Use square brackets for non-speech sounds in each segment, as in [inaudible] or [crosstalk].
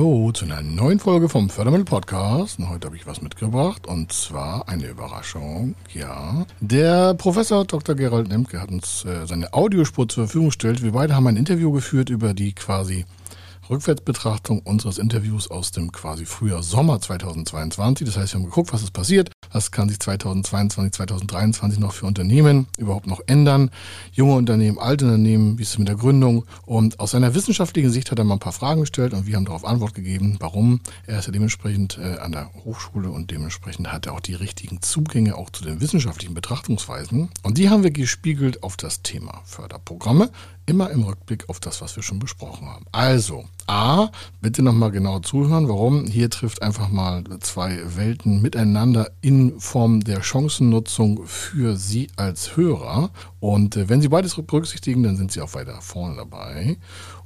Hallo zu einer neuen Folge vom Fördermittel Podcast. Und heute habe ich was mitgebracht und zwar eine Überraschung. Ja, der Professor Dr. Gerald Lemke hat uns äh, seine Audiospur zur Verfügung gestellt. Wir beide haben ein Interview geführt über die quasi Rückwärtsbetrachtung unseres Interviews aus dem quasi Frühjahr Sommer 2022. Das heißt, wir haben geguckt, was ist passiert, was kann sich 2022, 2023 noch für Unternehmen überhaupt noch ändern. Junge Unternehmen, alte Unternehmen, wie ist es mit der Gründung? Und aus seiner wissenschaftlichen Sicht hat er mal ein paar Fragen gestellt und wir haben darauf Antwort gegeben, warum. Er ist ja dementsprechend äh, an der Hochschule und dementsprechend hat er auch die richtigen Zugänge auch zu den wissenschaftlichen Betrachtungsweisen. Und die haben wir gespiegelt auf das Thema Förderprogramme, immer im Rückblick auf das, was wir schon besprochen haben. Also, A, bitte nochmal genau zuhören, warum. Hier trifft einfach mal zwei Welten miteinander in Form der Chancennutzung für Sie als Hörer. Und äh, wenn Sie beides berücksichtigen, dann sind Sie auch weiter vorne dabei.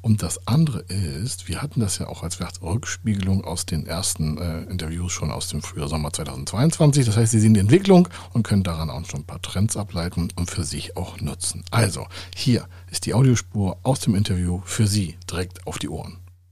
Und das andere ist, wir hatten das ja auch als Rückspiegelung aus den ersten äh, Interviews schon aus dem Frühjahr Sommer 2022. Das heißt, Sie sehen die Entwicklung und können daran auch schon ein paar Trends ableiten und für sich auch nutzen. Also, hier ist die Audiospur aus dem Interview für Sie direkt auf die Ohren.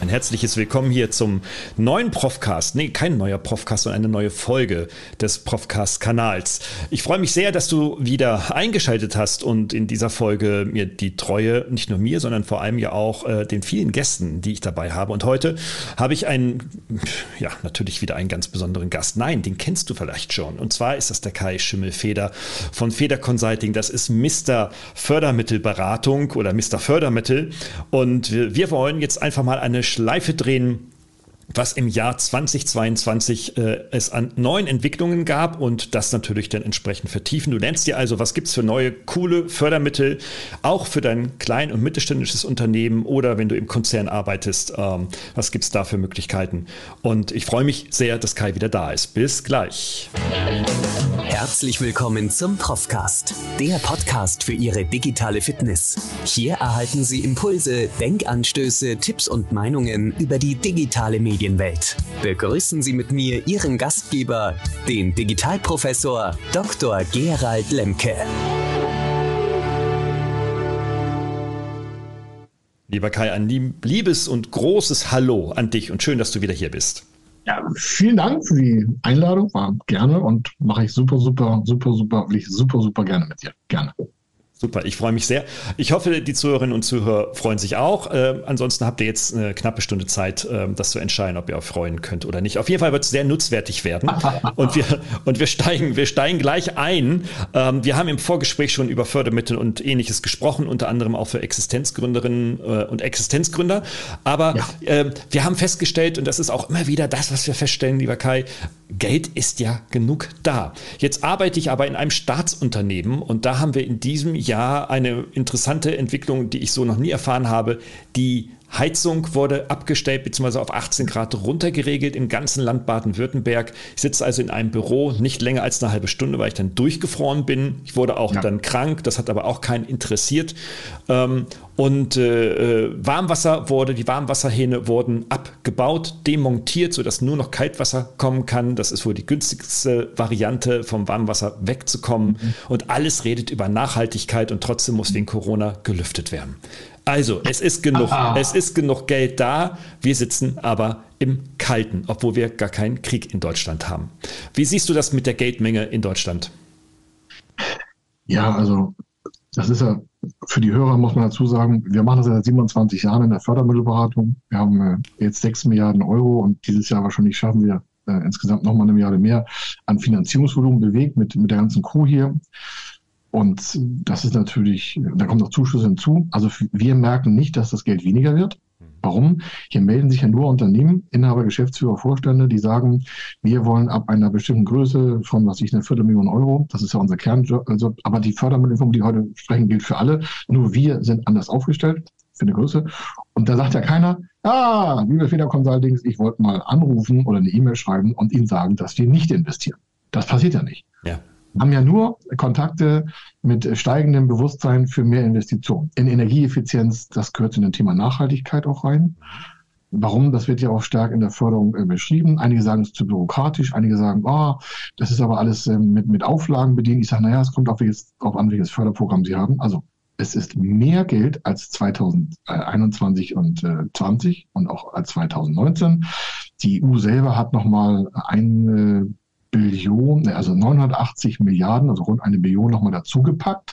Ein herzliches Willkommen hier zum neuen Profcast. Nee, kein neuer Profcast, sondern eine neue Folge des Profcast-Kanals. Ich freue mich sehr, dass du wieder eingeschaltet hast und in dieser Folge mir die Treue, nicht nur mir, sondern vor allem ja auch äh, den vielen Gästen, die ich dabei habe. Und heute habe ich einen, ja, natürlich wieder einen ganz besonderen Gast. Nein, den kennst du vielleicht schon. Und zwar ist das der Kai Schimmelfeder von Feder Consulting. Das ist Mr. Fördermittelberatung oder Mr. Fördermittel. Und wir, wir wollen jetzt einfach mal eine Schleife drehen was im Jahr 2022 äh, es an neuen Entwicklungen gab und das natürlich dann entsprechend vertiefen. Du nennst dir also, was gibt es für neue, coole Fördermittel, auch für dein klein- und mittelständisches Unternehmen oder wenn du im Konzern arbeitest, ähm, was gibt es da für Möglichkeiten? Und ich freue mich sehr, dass Kai wieder da ist. Bis gleich. Herzlich willkommen zum Profcast, der Podcast für Ihre digitale Fitness. Hier erhalten Sie Impulse, Denkanstöße, Tipps und Meinungen über die digitale Medien. Medienwelt. Begrüßen Sie mit mir Ihren Gastgeber, den Digitalprofessor Dr. Gerald Lemke. Lieber Kai, ein liebes und großes Hallo an dich und schön, dass du wieder hier bist. Ja, vielen Dank für die Einladung. War gerne und mache ich super, super, super, super, will ich super, super gerne mit dir. Gerne. Super, ich freue mich sehr. Ich hoffe, die Zuhörerinnen und Zuhörer freuen sich auch. Äh, ansonsten habt ihr jetzt eine knappe Stunde Zeit, äh, das zu entscheiden, ob ihr euch freuen könnt oder nicht. Auf jeden Fall wird es sehr nutzwertig werden. [laughs] und wir, und wir, steigen, wir steigen gleich ein. Ähm, wir haben im Vorgespräch schon über Fördermittel und ähnliches gesprochen, unter anderem auch für Existenzgründerinnen äh, und Existenzgründer. Aber ja. Ähm, wir haben festgestellt, und das ist auch immer wieder das, was wir feststellen, lieber Kai, Geld ist ja genug da. Jetzt arbeite ich aber in einem Staatsunternehmen und da haben wir in diesem Jahr eine interessante Entwicklung, die ich so noch nie erfahren habe, die Heizung wurde abgestellt bzw. auf 18 Grad runtergeregelt im ganzen Land Baden-Württemberg. Ich sitze also in einem Büro nicht länger als eine halbe Stunde, weil ich dann durchgefroren bin. Ich wurde auch ja. dann krank, das hat aber auch keinen interessiert. Ähm, und äh, äh, Warmwasser wurde, die Warmwasserhähne wurden abgebaut, demontiert, sodass nur noch Kaltwasser kommen kann. Das ist wohl die günstigste Variante, vom Warmwasser wegzukommen. Mhm. Und alles redet über Nachhaltigkeit und trotzdem muss wegen Corona gelüftet werden. Also, es ist genug, Aha. es ist genug Geld da. Wir sitzen aber im Kalten, obwohl wir gar keinen Krieg in Deutschland haben. Wie siehst du das mit der Geldmenge in Deutschland? Ja, also das ist ja für die Hörer muss man dazu sagen, wir machen das seit 27 Jahren in der Fördermittelberatung. Wir haben äh, jetzt 6 Milliarden Euro und dieses Jahr wahrscheinlich schaffen wir äh, insgesamt nochmal eine Milliarde mehr an Finanzierungsvolumen bewegt mit, mit der ganzen Crew hier. Und das ist natürlich, da kommt noch Zuschüsse hinzu. Also wir merken nicht, dass das Geld weniger wird. Warum? Hier melden sich ja nur Unternehmen, Inhaber, Geschäftsführer, Vorstände, die sagen, wir wollen ab einer bestimmten Größe von, was ich, eine Viertelmillion Euro, das ist ja unser Kernjob, also, aber die Fördermittelung, die heute sprechen, gilt für alle. Nur wir sind anders aufgestellt für eine Größe. Und da sagt ja keiner, ah, liebe Feder Consultings, ich wollte mal anrufen oder eine E-Mail schreiben und Ihnen sagen, dass wir nicht investieren. Das passiert ja nicht. Ja haben ja nur Kontakte mit steigendem Bewusstsein für mehr Investitionen. In Energieeffizienz, das gehört zu dem Thema Nachhaltigkeit auch rein. Warum? Das wird ja auch stark in der Förderung äh, beschrieben. Einige sagen, es ist zu bürokratisch. Einige sagen, oh, das ist aber alles äh, mit, mit Auflagen bedient. Ich sage, naja, es kommt auf welches, darauf an, welches Förderprogramm Sie haben. Also es ist mehr Geld als 2021 und äh, 20 und auch als 2019. Die EU selber hat nochmal eine Billion, also 980 Milliarden, also rund eine Billion nochmal dazugepackt.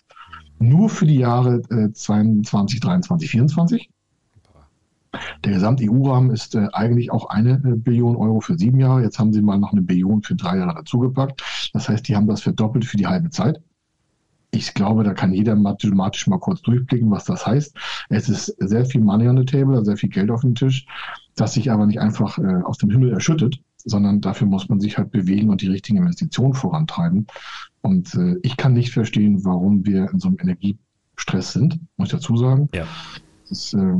Nur für die Jahre äh, 22, 23, 24. Der Gesamt-EU-Rahmen ist äh, eigentlich auch eine äh, Billion Euro für sieben Jahre. Jetzt haben sie mal noch eine Billion für drei Jahre dazugepackt. Das heißt, die haben das verdoppelt für die halbe Zeit. Ich glaube, da kann jeder mathematisch mal kurz durchblicken, was das heißt. Es ist sehr viel Money on the table, sehr viel Geld auf dem Tisch, das sich aber nicht einfach äh, aus dem Himmel erschüttet, sondern dafür muss man sich halt bewegen und die richtigen Investitionen vorantreiben. Und äh, ich kann nicht verstehen, warum wir in so einem Energiestress sind, muss ich dazu sagen. Ja. Das, äh,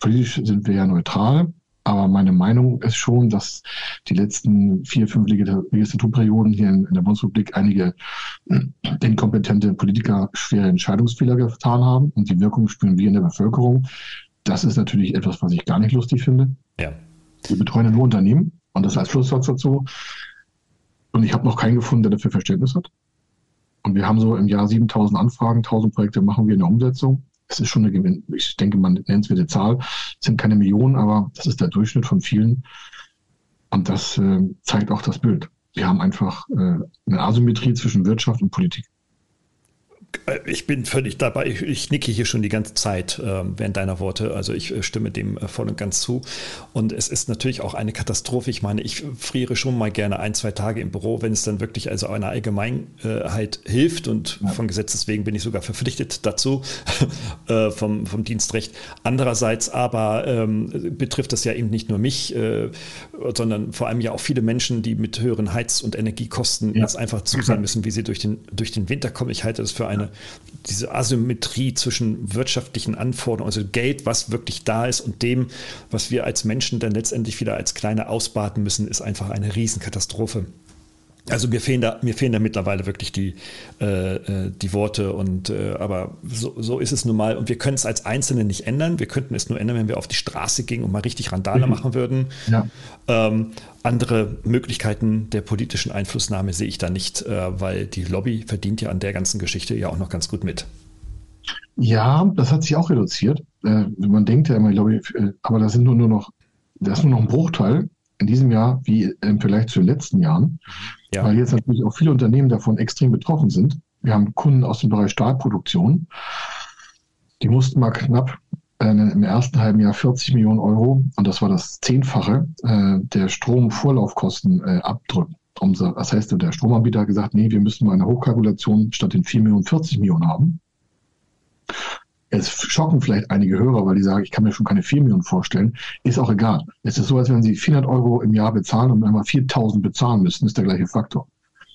politisch sind wir ja neutral, aber meine Meinung ist schon, dass die letzten vier, fünf Legislaturperioden hier in, in der Bundesrepublik einige äh, inkompetente Politiker schwere Entscheidungsfehler getan haben und die Wirkung spüren wir in der Bevölkerung. Das ist natürlich etwas, was ich gar nicht lustig finde. Ja. Wir betreuen nur Unternehmen und das als Schlusssatz dazu. Und ich habe noch keinen gefunden, der dafür Verständnis hat. Und wir haben so im Jahr 7000 Anfragen, 1000 Projekte machen wir in der Umsetzung. Es ist schon eine Gewinn, ich denke, man nennt es wieder Zahl. Es sind keine Millionen, aber das ist der Durchschnitt von vielen. Und das äh, zeigt auch das Bild. Wir haben einfach äh, eine Asymmetrie zwischen Wirtschaft und Politik. Äh, ich bin völlig dabei. Ich, ich nicke hier schon die ganze Zeit äh, während deiner Worte. Also ich äh, stimme dem äh, voll und ganz zu. Und es ist natürlich auch eine Katastrophe. Ich meine, ich friere schon mal gerne ein, zwei Tage im Büro, wenn es dann wirklich also einer Allgemeinheit hilft. Und ja. von Gesetzes wegen bin ich sogar verpflichtet dazu [laughs] vom, vom Dienstrecht. Andererseits aber ähm, betrifft das ja eben nicht nur mich, sondern vor allem ja auch viele Menschen, die mit höheren Heiz- und Energiekosten ja. jetzt einfach zusehen müssen, wie sie durch den, durch den Winter kommen. Ich halte das für eine diese Asymmetrie zwischen wirtschaftlichen Anforderungen, also Geld, was wirklich da ist und dem, was wir als Menschen dann letztendlich wieder als kleine ausbaden müssen, ist einfach eine Riesenkatastrophe. Also mir fehlen da, mir fehlen da mittlerweile wirklich die, äh, äh, die Worte und äh, aber so, so ist es nun mal. Und wir können es als Einzelne nicht ändern. Wir könnten es nur ändern, wenn wir auf die Straße gingen und mal richtig Randale mhm. machen würden. Ja. Ähm, andere Möglichkeiten der politischen Einflussnahme sehe ich da nicht, äh, weil die Lobby verdient ja an der ganzen Geschichte ja auch noch ganz gut mit. Ja, das hat sich auch reduziert. Äh, man denkt ja immer, Lobby, äh, aber das sind nur, nur noch, das ist nur noch ein Bruchteil in diesem Jahr wie im Vergleich zu den letzten Jahren, ja. weil jetzt natürlich auch viele Unternehmen davon extrem betroffen sind. Wir haben Kunden aus dem Bereich Stahlproduktion, die mussten mal knapp äh, im ersten halben Jahr 40 Millionen Euro, und das war das Zehnfache, äh, der Stromvorlaufkosten äh, abdrücken. Das heißt, der Stromanbieter hat gesagt, nee, wir müssen mal eine Hochkalkulation statt den 4 Millionen 40 Millionen haben. Es schocken vielleicht einige Hörer, weil die sagen, ich kann mir schon keine 4 Millionen vorstellen. Ist auch egal. Es ist so, als wenn Sie 400 Euro im Jahr bezahlen und einmal 4.000 bezahlen müssen, ist der gleiche Faktor.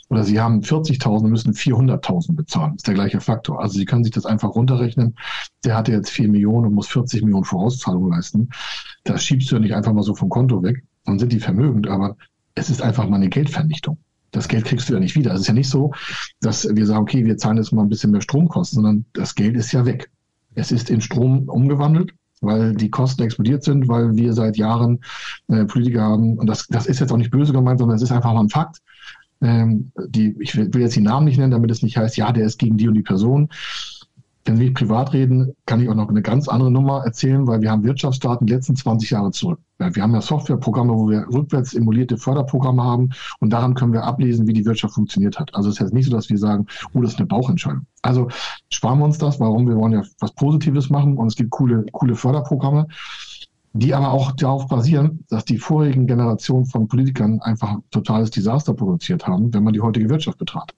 Oder Sie haben 40.000 und müssen 400.000 bezahlen, ist der gleiche Faktor. Also Sie können sich das einfach runterrechnen. Der hatte jetzt 4 Millionen und muss 40 Millionen Vorauszahlung leisten. Das schiebst du ja nicht einfach mal so vom Konto weg. Dann sind die vermögend, aber es ist einfach mal eine Geldvernichtung. Das Geld kriegst du ja nicht wieder. Es ist ja nicht so, dass wir sagen, okay, wir zahlen jetzt mal ein bisschen mehr Stromkosten, sondern das Geld ist ja weg. Es ist in Strom umgewandelt, weil die Kosten explodiert sind, weil wir seit Jahren äh, Politiker haben, und das, das ist jetzt auch nicht böse gemeint, sondern es ist einfach mal ein Fakt. Ähm, die, ich will, will jetzt die Namen nicht nennen, damit es nicht heißt, ja, der ist gegen die und die Person. Wenn wir privat reden, kann ich auch noch eine ganz andere Nummer erzählen, weil wir haben Wirtschaftsdaten die letzten 20 Jahre zurück. Wir haben ja Softwareprogramme, wo wir rückwärts emulierte Förderprogramme haben und daran können wir ablesen, wie die Wirtschaft funktioniert hat. Also es ist jetzt nicht so, dass wir sagen, oh, das ist eine Bauchentscheidung. Also sparen wir uns das. Warum? Wir wollen ja was Positives machen und es gibt coole, coole Förderprogramme, die aber auch darauf basieren, dass die vorigen Generationen von Politikern einfach ein totales Desaster produziert haben, wenn man die heutige Wirtschaft betrachtet.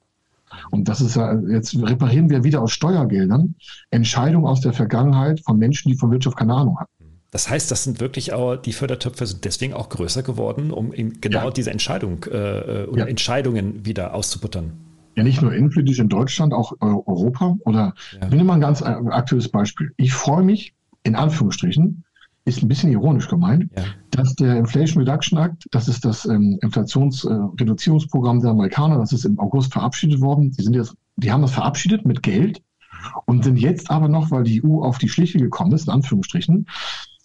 Und das ist ja, jetzt reparieren wir wieder aus Steuergeldern Entscheidungen aus der Vergangenheit von Menschen, die von Wirtschaft keine Ahnung hatten. Das heißt, das sind wirklich auch, die Fördertöpfe sind deswegen auch größer geworden, um genau ja. diese Entscheidung äh, oder ja. Entscheidungen wieder auszubuttern. Ja, nicht nur innenpolitisch in Deutschland, auch Europa. Oder ja. ich nehme mal ein ganz aktuelles Beispiel. Ich freue mich, in Anführungsstrichen, ist ein bisschen ironisch gemeint, ja. dass der Inflation Reduction Act, das ist das ähm, Inflationsreduzierungsprogramm äh, der Amerikaner, das ist im August verabschiedet worden. Die sind jetzt, die haben das verabschiedet mit Geld und sind jetzt aber noch, weil die EU auf die Schliche gekommen ist, in Anführungsstrichen,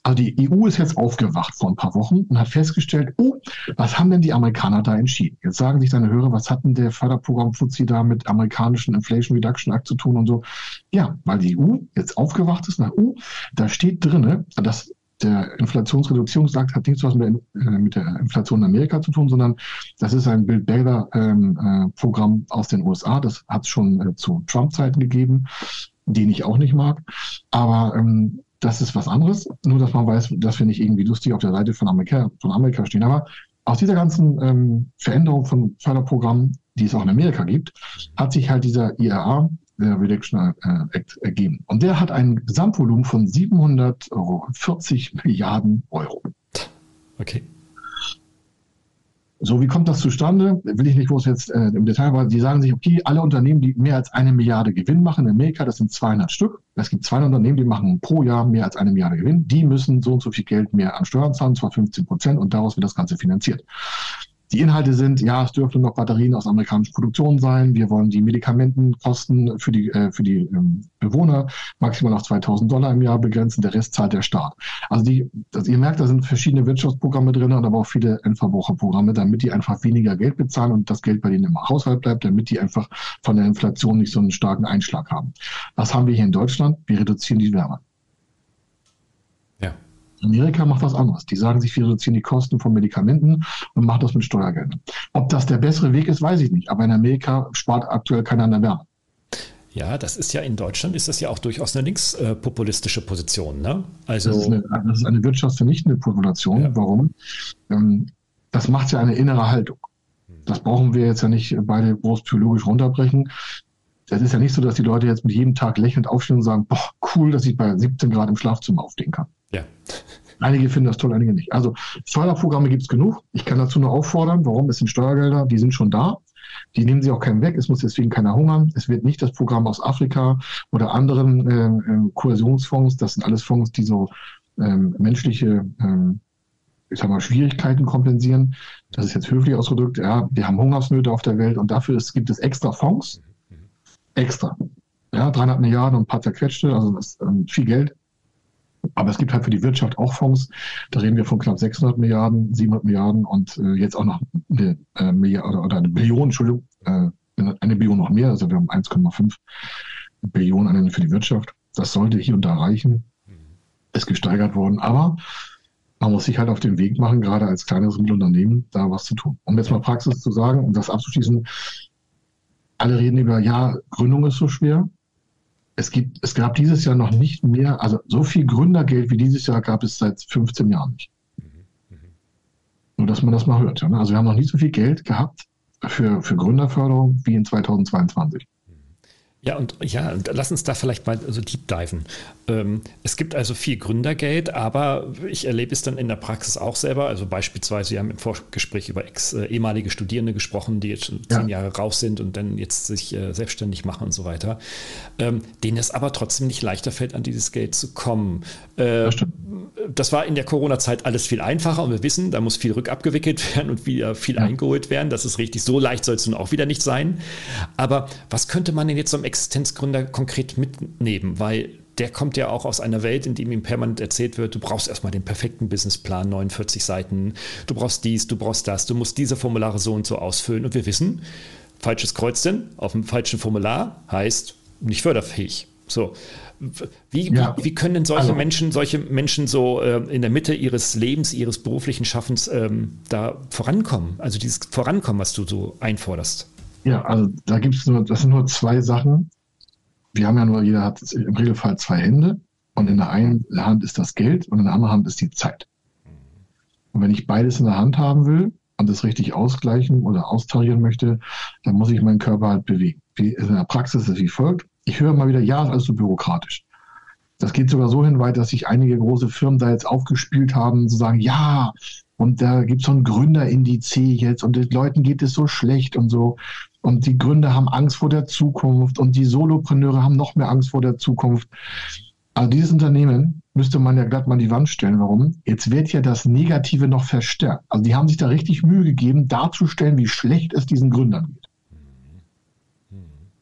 also die EU ist jetzt aufgewacht vor ein paar Wochen und hat festgestellt, oh, was haben denn die Amerikaner da entschieden? Jetzt sagen sich deine Hörer, was hat denn der Förderprogramm FUZI da mit amerikanischen Inflation Reduction Act zu tun und so? Ja, weil die EU jetzt aufgewacht ist, nach oh, da steht drinne, dass der Inflationsreduzierungsakt hat nichts was mit, äh, mit, der Inflation in Amerika zu tun, sondern das ist ein Baylor ähm, äh, aus den USA. Das hat es schon äh, zu Trump-Zeiten gegeben, den ich auch nicht mag. Aber ähm, das ist was anderes. Nur, dass man weiß, dass wir nicht irgendwie lustig auf der Seite von Amerika, von Amerika stehen. Aber aus dieser ganzen ähm, Veränderung von Förderprogrammen, die es auch in Amerika gibt, hat sich halt dieser IRA, der Reduction äh, Act ergeben. Und der hat ein Gesamtvolumen von 740 Milliarden Euro. Okay. So, wie kommt das zustande? Will ich nicht groß jetzt äh, im Detail, weil die sagen sich, okay, alle Unternehmen, die mehr als eine Milliarde Gewinn machen in Amerika, das sind 200 Stück. Es gibt 200 Unternehmen, die machen pro Jahr mehr als eine Milliarde Gewinn. Die müssen so und so viel Geld mehr an Steuern zahlen, zwar 15 Prozent, und daraus wird das Ganze finanziert. Die Inhalte sind, ja, es dürfen noch Batterien aus amerikanischen Produktionen sein. Wir wollen die Medikamentenkosten für die, äh, für die ähm, Bewohner maximal auf 2000 Dollar im Jahr begrenzen. Der Rest zahlt der Staat. Also die, also ihr merkt, da sind verschiedene Wirtschaftsprogramme drin und aber auch viele Endverbraucherprogramme, damit die einfach weniger Geld bezahlen und das Geld bei denen im Haushalt bleibt, damit die einfach von der Inflation nicht so einen starken Einschlag haben. Was haben wir hier in Deutschland? Wir reduzieren die Wärme. Amerika macht was anderes. Die sagen sich, wir reduzieren die Kosten von Medikamenten und machen das mit Steuergeldern. Ob das der bessere Weg ist, weiß ich nicht. Aber in Amerika spart aktuell keiner an der Wärme. Ja, das ist ja in Deutschland ist das ja auch durchaus eine linkspopulistische Position. Ne? Also das ist, eine, das ist eine wirtschaftsvernichtende Population. Ja. Warum? Ähm, das macht ja eine innere Haltung. Das brauchen wir jetzt ja nicht beide groß psychologisch runterbrechen. Das ist ja nicht so, dass die Leute jetzt mit jedem Tag lächelnd aufstehen und sagen, boah, cool, dass ich bei 17 Grad im Schlafzimmer aufstehen kann. Ja. Einige finden das toll, einige nicht. Also Förderprogramme gibt es genug. Ich kann dazu nur auffordern, warum? Es sind Steuergelder, die sind schon da. Die nehmen sie auch keinem weg. Es muss deswegen keiner hungern. Es wird nicht das Programm aus Afrika oder anderen äh, äh, Kohäsionsfonds. Das sind alles Fonds, die so ähm, menschliche ähm, ich sag mal, Schwierigkeiten kompensieren. Das ist jetzt höflich ausgedrückt. Ja, wir haben Hungersnöte auf der Welt und dafür ist, gibt es extra Fonds. Extra. Ja, 300 Milliarden und ein paar zerquetschte, also das ist ähm, viel Geld. Aber es gibt halt für die Wirtschaft auch Fonds. Da reden wir von knapp 600 Milliarden, 700 Milliarden und äh, jetzt auch noch eine äh, Milliarde oder eine Billion, Entschuldigung, äh, eine Billion noch mehr. Also wir haben 1,5 Billionen für die Wirtschaft. Das sollte hier und da reichen. Ist gesteigert worden. Aber man muss sich halt auf den Weg machen, gerade als kleineres Mittelunternehmen, da was zu tun. Um jetzt mal Praxis zu sagen, um das abzuschließen, alle reden über, ja, Gründung ist so schwer es gibt, es gab dieses Jahr noch nicht mehr, also so viel Gründergeld wie dieses Jahr gab es seit 15 Jahren nicht. Nur, dass man das mal hört. Ja, ne? Also wir haben noch nicht so viel Geld gehabt für, für Gründerförderung wie in 2022. Ja, und ja, lass uns da vielleicht mal so deep diven. Ähm, es gibt also viel Gründergeld, aber ich erlebe es dann in der Praxis auch selber. Also beispielsweise, wir haben im Vorgespräch über ex, äh, ehemalige Studierende gesprochen, die jetzt schon ja. zehn Jahre raus sind und dann jetzt sich äh, selbstständig machen und so weiter. Ähm, denen es aber trotzdem nicht leichter fällt, an dieses Geld zu kommen. Äh, das, das, war in der Corona-Zeit alles viel einfacher und wir wissen, da muss viel rückabgewickelt [laughs] werden und wieder viel ja. eingeholt werden. Das ist richtig. So leicht soll es nun auch wieder nicht sein. Aber was könnte man denn jetzt so im Existenzgründer konkret mitnehmen? Weil der kommt ja auch aus einer Welt, in dem ihm permanent erzählt wird, du brauchst erstmal den perfekten Businessplan, 49 Seiten, du brauchst dies, du brauchst das, du musst diese Formulare so und so ausfüllen. Und wir wissen, falsches Kreuzchen auf dem falschen Formular heißt nicht förderfähig. So. Wie, ja. wie, wie, können denn solche also, Menschen, solche Menschen so äh, in der Mitte ihres Lebens, ihres beruflichen Schaffens ähm, da vorankommen? Also dieses Vorankommen, was du so einforderst? Ja, also da gibt es nur, das sind nur zwei Sachen. Wir haben ja nur, jeder hat im Regelfall zwei Hände und in der einen Hand ist das Geld und in der anderen Hand ist die Zeit. Und wenn ich beides in der Hand haben will, und das richtig ausgleichen oder austarieren möchte, dann muss ich meinen Körper halt bewegen. Wie in der Praxis ist es wie folgt. Ich höre mal wieder, ja, ist alles so bürokratisch. Das geht sogar so hin weit, dass sich einige große Firmen da jetzt aufgespielt haben, zu sagen, ja, und da gibt es so ein Gründerindiz jetzt und den Leuten geht es so schlecht und so. Und die Gründer haben Angst vor der Zukunft und die Solopreneure haben noch mehr Angst vor der Zukunft. Also dieses Unternehmen müsste man ja glatt mal die Wand stellen. Warum? Jetzt wird ja das Negative noch verstärkt. Also die haben sich da richtig Mühe gegeben, darzustellen, wie schlecht es diesen Gründern geht.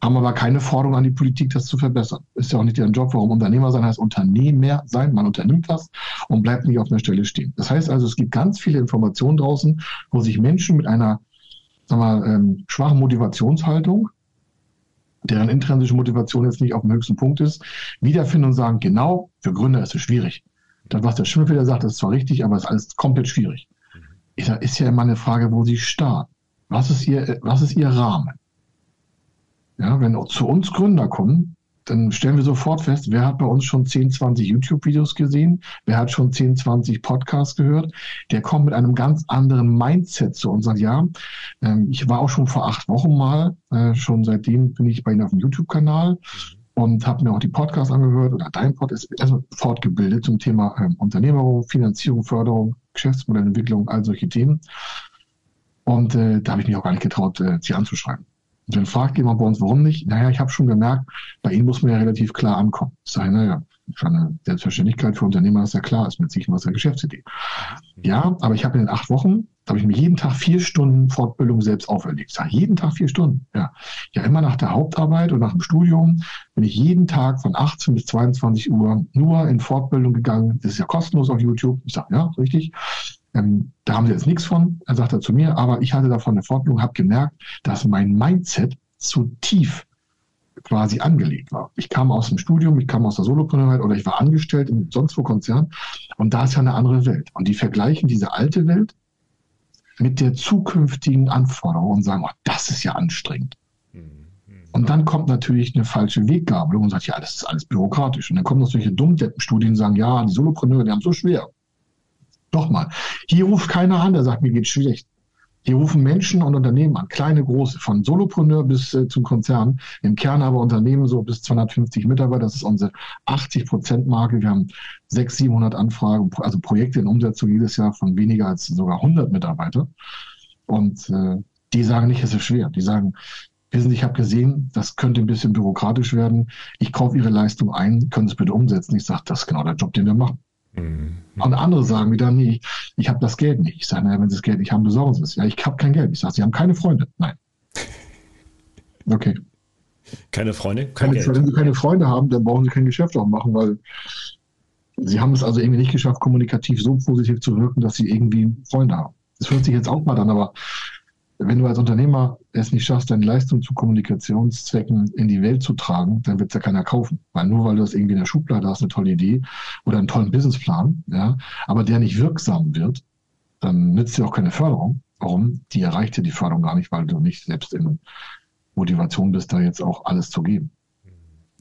Haben aber keine Forderung an die Politik, das zu verbessern. Ist ja auch nicht deren Job. Warum Unternehmer sein heißt Unternehmer sein. Man unternimmt was und bleibt nicht auf einer Stelle stehen. Das heißt also, es gibt ganz viele Informationen draußen, wo sich Menschen mit einer sagen wir, ähm, schwachen Motivationshaltung deren intrinsische Motivation jetzt nicht auf dem höchsten Punkt ist, wiederfinden und sagen, genau, für Gründer ist es schwierig. Das, was der Schimmelfeder sagt, ist zwar richtig, aber es ist alles komplett schwierig. Ich sage, ist ja immer eine Frage, wo Sie starten. Was ist Ihr, was ist Ihr Rahmen? Ja, wenn zu uns Gründer kommen, dann stellen wir sofort fest, wer hat bei uns schon 10, 20 YouTube-Videos gesehen, wer hat schon 10, 20 Podcasts gehört, der kommt mit einem ganz anderen Mindset zu uns und sagt, ja, ähm, ich war auch schon vor acht Wochen mal, äh, schon seitdem bin ich bei Ihnen auf dem YouTube-Kanal und habe mir auch die Podcasts angehört oder dein Podcast ist also fortgebildet zum Thema ähm, Unternehmerung, Finanzierung, Förderung, Geschäftsmodellentwicklung, all solche Themen. Und äh, da habe ich mich auch gar nicht getraut, äh, sie anzuschreiben. Und dann fragt jemand bei uns, warum nicht? Naja, ich habe schon gemerkt, bei Ihnen muss man ja relativ klar ankommen. Ich sage, naja, für eine Selbstverständlichkeit für Unternehmer ist ja klar, ist mit sich was der Geschäftsidee. Ja, aber ich habe in den acht Wochen, da habe ich mir jeden Tag vier Stunden Fortbildung selbst auferlegt. Ich sage, jeden Tag vier Stunden. Ja. ja, immer nach der Hauptarbeit und nach dem Studium bin ich jeden Tag von 18 bis 22 Uhr nur in Fortbildung gegangen. Das ist ja kostenlos auf YouTube. Ich sage, ja, richtig. Ähm, da haben sie jetzt nichts von, er sagt er zu mir, aber ich hatte davon eine Fortbildung, habe gemerkt, dass mein Mindset zu tief quasi angelegt war. Ich kam aus dem Studium, ich kam aus der Solopreneurheit oder ich war angestellt in sonst wo Konzern und da ist ja eine andere Welt. Und die vergleichen diese alte Welt mit der zukünftigen Anforderung und sagen, oh, das ist ja anstrengend. Und dann kommt natürlich eine falsche Weggabelung und sagt, ja, das ist alles bürokratisch. Und dann kommen noch solche Dummdeppenstudien und sagen, ja, die Solopreneure, die haben so schwer. Nochmal, hier ruft keiner an, der sagt, mir geht's schlecht. Hier rufen Menschen und Unternehmen an, kleine, große, von Solopreneur bis äh, zum Konzern, im Kern aber Unternehmen so bis 250 Mitarbeiter, das ist unsere 80-Prozent-Marke. Wir haben 600, 700 Anfragen, also Projekte in Umsetzung jedes Jahr von weniger als sogar 100 Mitarbeiter. Und äh, die sagen nicht, es ist schwer. Die sagen, wissen Sie, ich habe gesehen, das könnte ein bisschen bürokratisch werden. Ich kaufe Ihre Leistung ein, können Sie es bitte umsetzen? Ich sage, das ist genau der Job, den wir machen. Mhm. Und andere sagen wieder, nee, ich habe das Geld nicht. Ich sage, naja, wenn Sie das Geld nicht haben, besorgen Sie es. Ja, ich habe kein Geld. Ich sage, Sie haben keine Freunde. Nein. [laughs] Okay. Keine Freunde? Kein keine, Geld. Wenn Sie keine Freunde haben, dann brauchen Sie kein Geschäft auch machen, weil Sie haben es also irgendwie nicht geschafft, kommunikativ so positiv zu wirken, dass Sie irgendwie Freunde haben. Das hört sich jetzt auch mal an, aber wenn du als Unternehmer es nicht schaffst, deine Leistung zu Kommunikationszwecken in die Welt zu tragen, dann wird es ja keiner kaufen. Weil nur weil du das irgendwie in der Schublade hast, eine tolle Idee oder einen tollen Businessplan, ja, aber der nicht wirksam wird, dann nützt dir auch keine Förderung. Warum? Die erreicht dir die Förderung gar nicht, weil du nicht selbst in Motivation bist, da jetzt auch alles zu geben.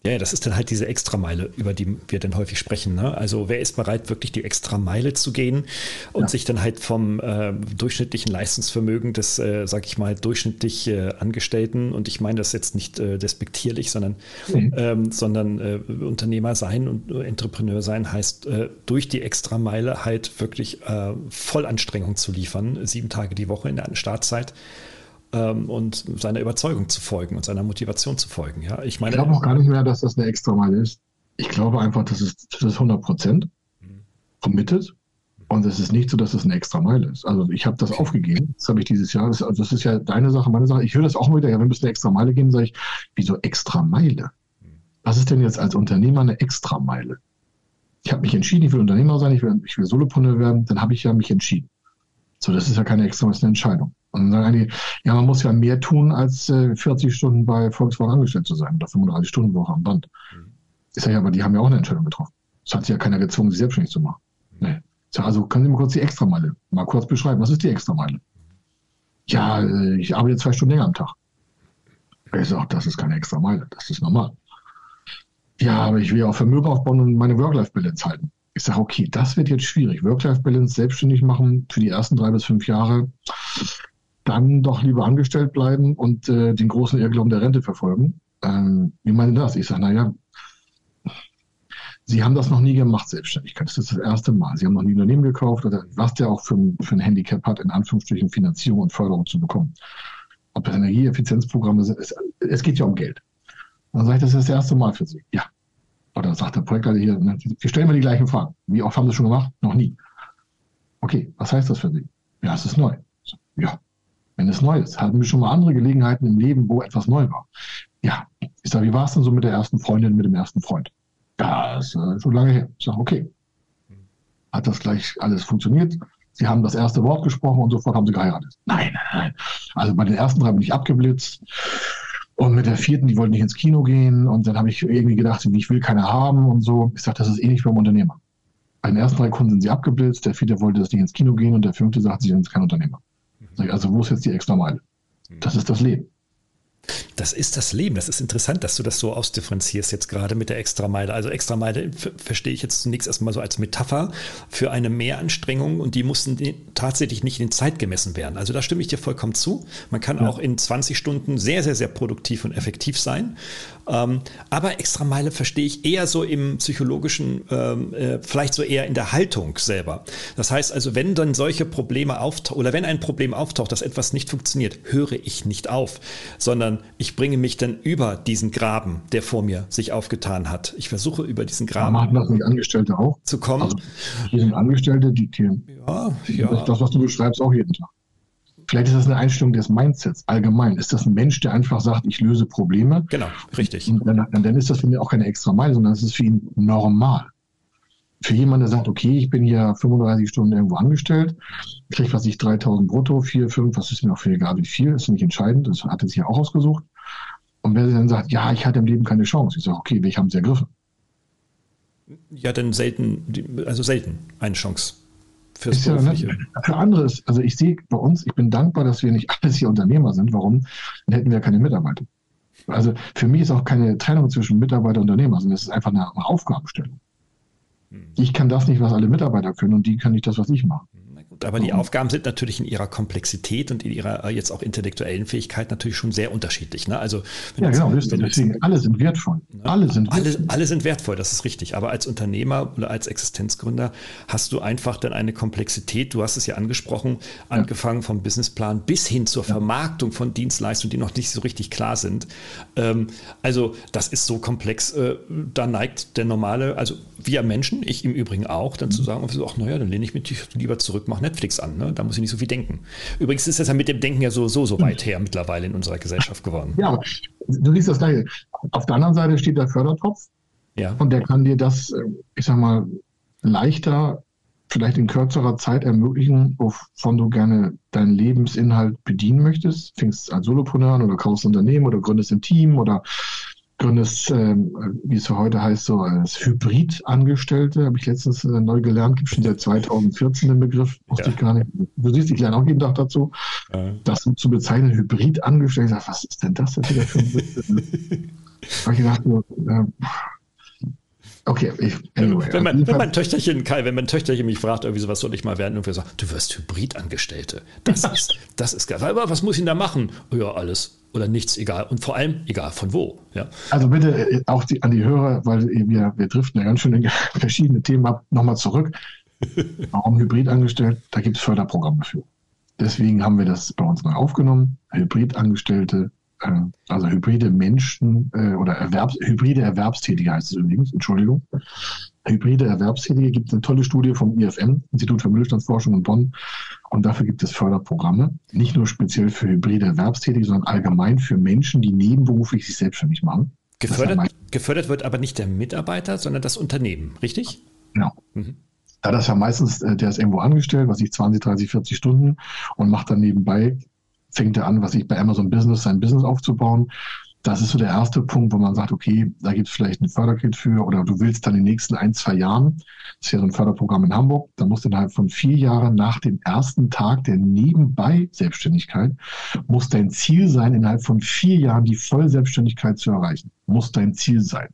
Ja, das ist dann halt diese Extrameile, über die wir dann häufig sprechen. Ne? Also wer ist bereit, wirklich die Extrameile zu gehen und ja. sich dann halt vom äh, durchschnittlichen Leistungsvermögen des, äh, sag ich mal, durchschnittlich äh, Angestellten, und ich meine das jetzt nicht äh, despektierlich, sondern, mhm. ähm, sondern äh, Unternehmer sein und Entrepreneur sein heißt, äh, durch die Extrameile halt wirklich äh, Vollanstrengung zu liefern, sieben Tage die Woche in der Startzeit ähm, und seiner Überzeugung zu folgen und seiner Motivation zu folgen. Ja, ich meine. Ich glaube auch gar nicht mehr, dass das eine Extrameile ist. Ich glaube einfach, das ist, das ist 100 Prozent committed. Und es ist nicht so, dass es eine extra Meile ist. Also ich habe das aufgegeben. Das habe ich dieses Jahr. Das, also das ist ja deine Sache, meine Sache. Ich höre das auch mal wieder. Ja, wir müssen eine extra Meile gehen. Sage ich, wieso extra Meile? Was ist denn jetzt als Unternehmer eine extra Meile? Ich habe mich entschieden, ich will Unternehmer sein, ich will, ich will Solopreneur werden. Dann habe ich ja mich entschieden. So, das ist ja keine extra, das ist eine Entscheidung. Und dann sagen die, ja, man muss ja mehr tun, als äh, 40 Stunden bei Volkswagen angestellt zu sein oder 35 Stunden Woche am Band. Mhm. Ich sage ja, aber die haben ja auch eine Entscheidung getroffen. Es hat sich ja keiner gezwungen, sich selbstständig zu machen. Nee. Ich sage, also können Sie mal kurz die Extrameile mal kurz beschreiben. Was ist die Extrameile? Ja, äh, ich arbeite zwei Stunden länger am Tag. Ich sage, das ist keine Extrameile, das ist normal. Ja, aber ich will ja auch Vermögen aufbauen und meine Work-Life-Balance halten. Ich sage, okay, das wird jetzt schwierig. Work-Life-Balance selbstständig machen für die ersten drei bis fünf Jahre dann doch lieber angestellt bleiben und äh, den großen Irrglauben der Rente verfolgen. Ähm, wie meinen das? Ich sage, naja, Sie haben das noch nie gemacht, Selbstständigkeit. Das ist das erste Mal. Sie haben noch nie ein Unternehmen gekauft oder was der auch für, für ein Handicap hat, in Anführungsstrichen Finanzierung und Förderung zu bekommen. Ob das Energieeffizienzprogramme sind, es, es geht ja um Geld. Dann sage ich, das ist das erste Mal für Sie. Ja. Oder sagt der Projektleiter hier, ne, wir stellen mal die gleichen Fragen. Wie oft haben Sie schon gemacht? Noch nie. Okay, was heißt das für Sie? Ja, es ist neu. Ja, wenn es neu ist, hatten wir schon mal andere Gelegenheiten im Leben, wo etwas neu war. Ja, ich sage, wie war es denn so mit der ersten Freundin, mit dem ersten Freund? Ja, ist äh, schon lange her. Ich sage, okay. Hat das gleich alles funktioniert? Sie haben das erste Wort gesprochen und sofort haben sie geheiratet. Nein, nein, nein. Also bei den ersten drei bin ich abgeblitzt. Und mit der vierten, die wollten nicht ins Kino gehen. Und dann habe ich irgendwie gedacht, ich will keine haben und so. Ich sage, das ist ähnlich beim Unternehmer. Bei den ersten drei Kunden sind sie abgeblitzt. Der vierte wollte das nicht ins Kino gehen und der fünfte sagt, sie sind kein Unternehmer. Also wo ist jetzt die extra Meile? Das ist das Leben. Das ist das Leben. Das ist interessant, dass du das so ausdifferenzierst jetzt gerade mit der Extrameile. Also Extrameile verstehe ich jetzt zunächst erstmal so als Metapher für eine Mehranstrengung und die mussten tatsächlich nicht in Zeit gemessen werden. Also da stimme ich dir vollkommen zu. Man kann ja. auch in 20 Stunden sehr, sehr, sehr produktiv und effektiv sein. Ähm, aber Extrameile verstehe ich eher so im psychologischen, ähm, äh, vielleicht so eher in der Haltung selber. Das heißt also, wenn dann solche Probleme auftauchen oder wenn ein Problem auftaucht, dass etwas nicht funktioniert, höre ich nicht auf, sondern ich bringe mich dann über diesen Graben, der vor mir sich aufgetan hat. Ich versuche über diesen Graben machen das nicht Angestellte auch zu kommen. Also, hier sind Angestellte, die, die ja, ja. Das, was du beschreibst, auch jeden Tag. Vielleicht ist das eine Einstellung des Mindsets allgemein. Ist das ein Mensch, der einfach sagt, ich löse Probleme? Genau, richtig. Und dann, dann ist das für ihn auch keine extra Meile, sondern es ist für ihn normal für jemanden, der sagt, okay, ich bin hier 35 Stunden irgendwo angestellt, kriege, was ich, 3000 brutto, 4, 5, was ist mir auch für egal wie viel, ist nicht entscheidend, das hat er sich ja auch ausgesucht. Und wer dann sagt, ja, ich hatte im Leben keine Chance, ich sage, okay, welche haben sie ergriffen? Ja, dann selten, also selten eine Chance. Fürs ja, ne, für andere ist, also ich sehe bei uns, ich bin dankbar, dass wir nicht [laughs] alles hier Unternehmer sind. Warum? Dann hätten wir keine Mitarbeiter. Also für mich ist auch keine Trennung zwischen Mitarbeiter und Unternehmer, sondern es ist einfach eine, eine Aufgabenstellung. Ich kann das nicht, was alle Mitarbeiter können und die können nicht das, was ich mache. Aber die Aufgaben sind natürlich in ihrer Komplexität und in ihrer äh, jetzt auch intellektuellen Fähigkeit natürlich schon sehr unterschiedlich. Ne? Also, ja, genau, jetzt, deswegen, alle sind wertvoll. Ne? Alle sind alle, wertvoll. Alle sind wertvoll, das ist richtig. Aber als Unternehmer oder als Existenzgründer hast du einfach dann eine Komplexität, du hast es ja angesprochen, ja. angefangen vom Businessplan bis hin zur ja. Vermarktung von Dienstleistungen, die noch nicht so richtig klar sind. Ähm, also das ist so komplex, äh, da neigt der normale, also wir Menschen, ich im Übrigen auch, dann mhm. zu sagen, ach naja, dann lehne ich mich lieber zurück, mache Netflix an. Ne? Da muss ich nicht so viel denken. Übrigens ist das ja mit dem Denken ja so, so, so weit her mittlerweile in unserer Gesellschaft geworden. Ja, aber du siehst das gleiche. Auf der anderen Seite steht der Fördertopf. Ja. Und der kann dir das, ich sag mal, leichter, vielleicht in kürzerer Zeit ermöglichen, wovon du gerne deinen Lebensinhalt bedienen möchtest. Fängst als Solopreneur an oder kaufst ein Unternehmen oder gründest ein Team oder gründest, äh, wie es heute heißt, so als Hybrid-Angestellte, habe ich letztens äh, neu gelernt, gibt schon seit 2014 den Begriff, wusste ja. ich gar nicht. Du siehst, ich lerne auch jeden Tag dazu. Ja. Das zu bezeichnen, Hybrid-Angestellte, was ist denn das denn wieder für ein [laughs] habe ich gedacht, äh, Okay, ich, anyway. Wenn, man, wenn mein Töchterchen, Kai, wenn mein Töchterchen mich fragt, irgendwie so, was soll ich mal werden, und wir sagen, du wirst Hybridangestellte. Das [laughs] ist, das ist geil. Aber was muss ich denn da machen? Oh ja, alles oder nichts, egal. Und vor allem, egal von wo. Ja. Also bitte äh, auch die, an die Hörer, weil wir, wir driften ja ganz schön in [laughs] verschiedene Themen ab, nochmal zurück. [laughs] Warum Hybridangestellte? Da gibt es Förderprogramme für. Deswegen haben wir das bei uns mal aufgenommen. Hybridangestellte äh, also hybride Menschen äh, oder Erwerbs, hybride Erwerbstätige heißt es übrigens, Entschuldigung. Hybride Erwerbstätige gibt es eine tolle Studie vom IFM, Institut für Mittelstandsforschung in Bonn. Und dafür gibt es Förderprogramme, nicht nur speziell für hybride Erwerbstätige, sondern allgemein für Menschen, die nebenberuflich sich selbstständig machen. Gefördert, gefördert wird aber nicht der Mitarbeiter, sondern das Unternehmen, richtig? Genau. Mhm. Da das ja meistens, äh, der ist irgendwo angestellt, was ich 20, 30, 40 Stunden und macht dann nebenbei fängt er an, was ich bei Amazon Business, sein Business aufzubauen. Das ist so der erste Punkt, wo man sagt, okay, da gibt es vielleicht ein Förderkit für oder du willst dann in den nächsten ein, zwei Jahren, das ist ja so ein Förderprogramm in Hamburg, da musst du innerhalb von vier Jahren nach dem ersten Tag der Nebenbei-Selbstständigkeit, muss dein Ziel sein, innerhalb von vier Jahren die Vollselbstständigkeit zu erreichen. Muss dein Ziel sein.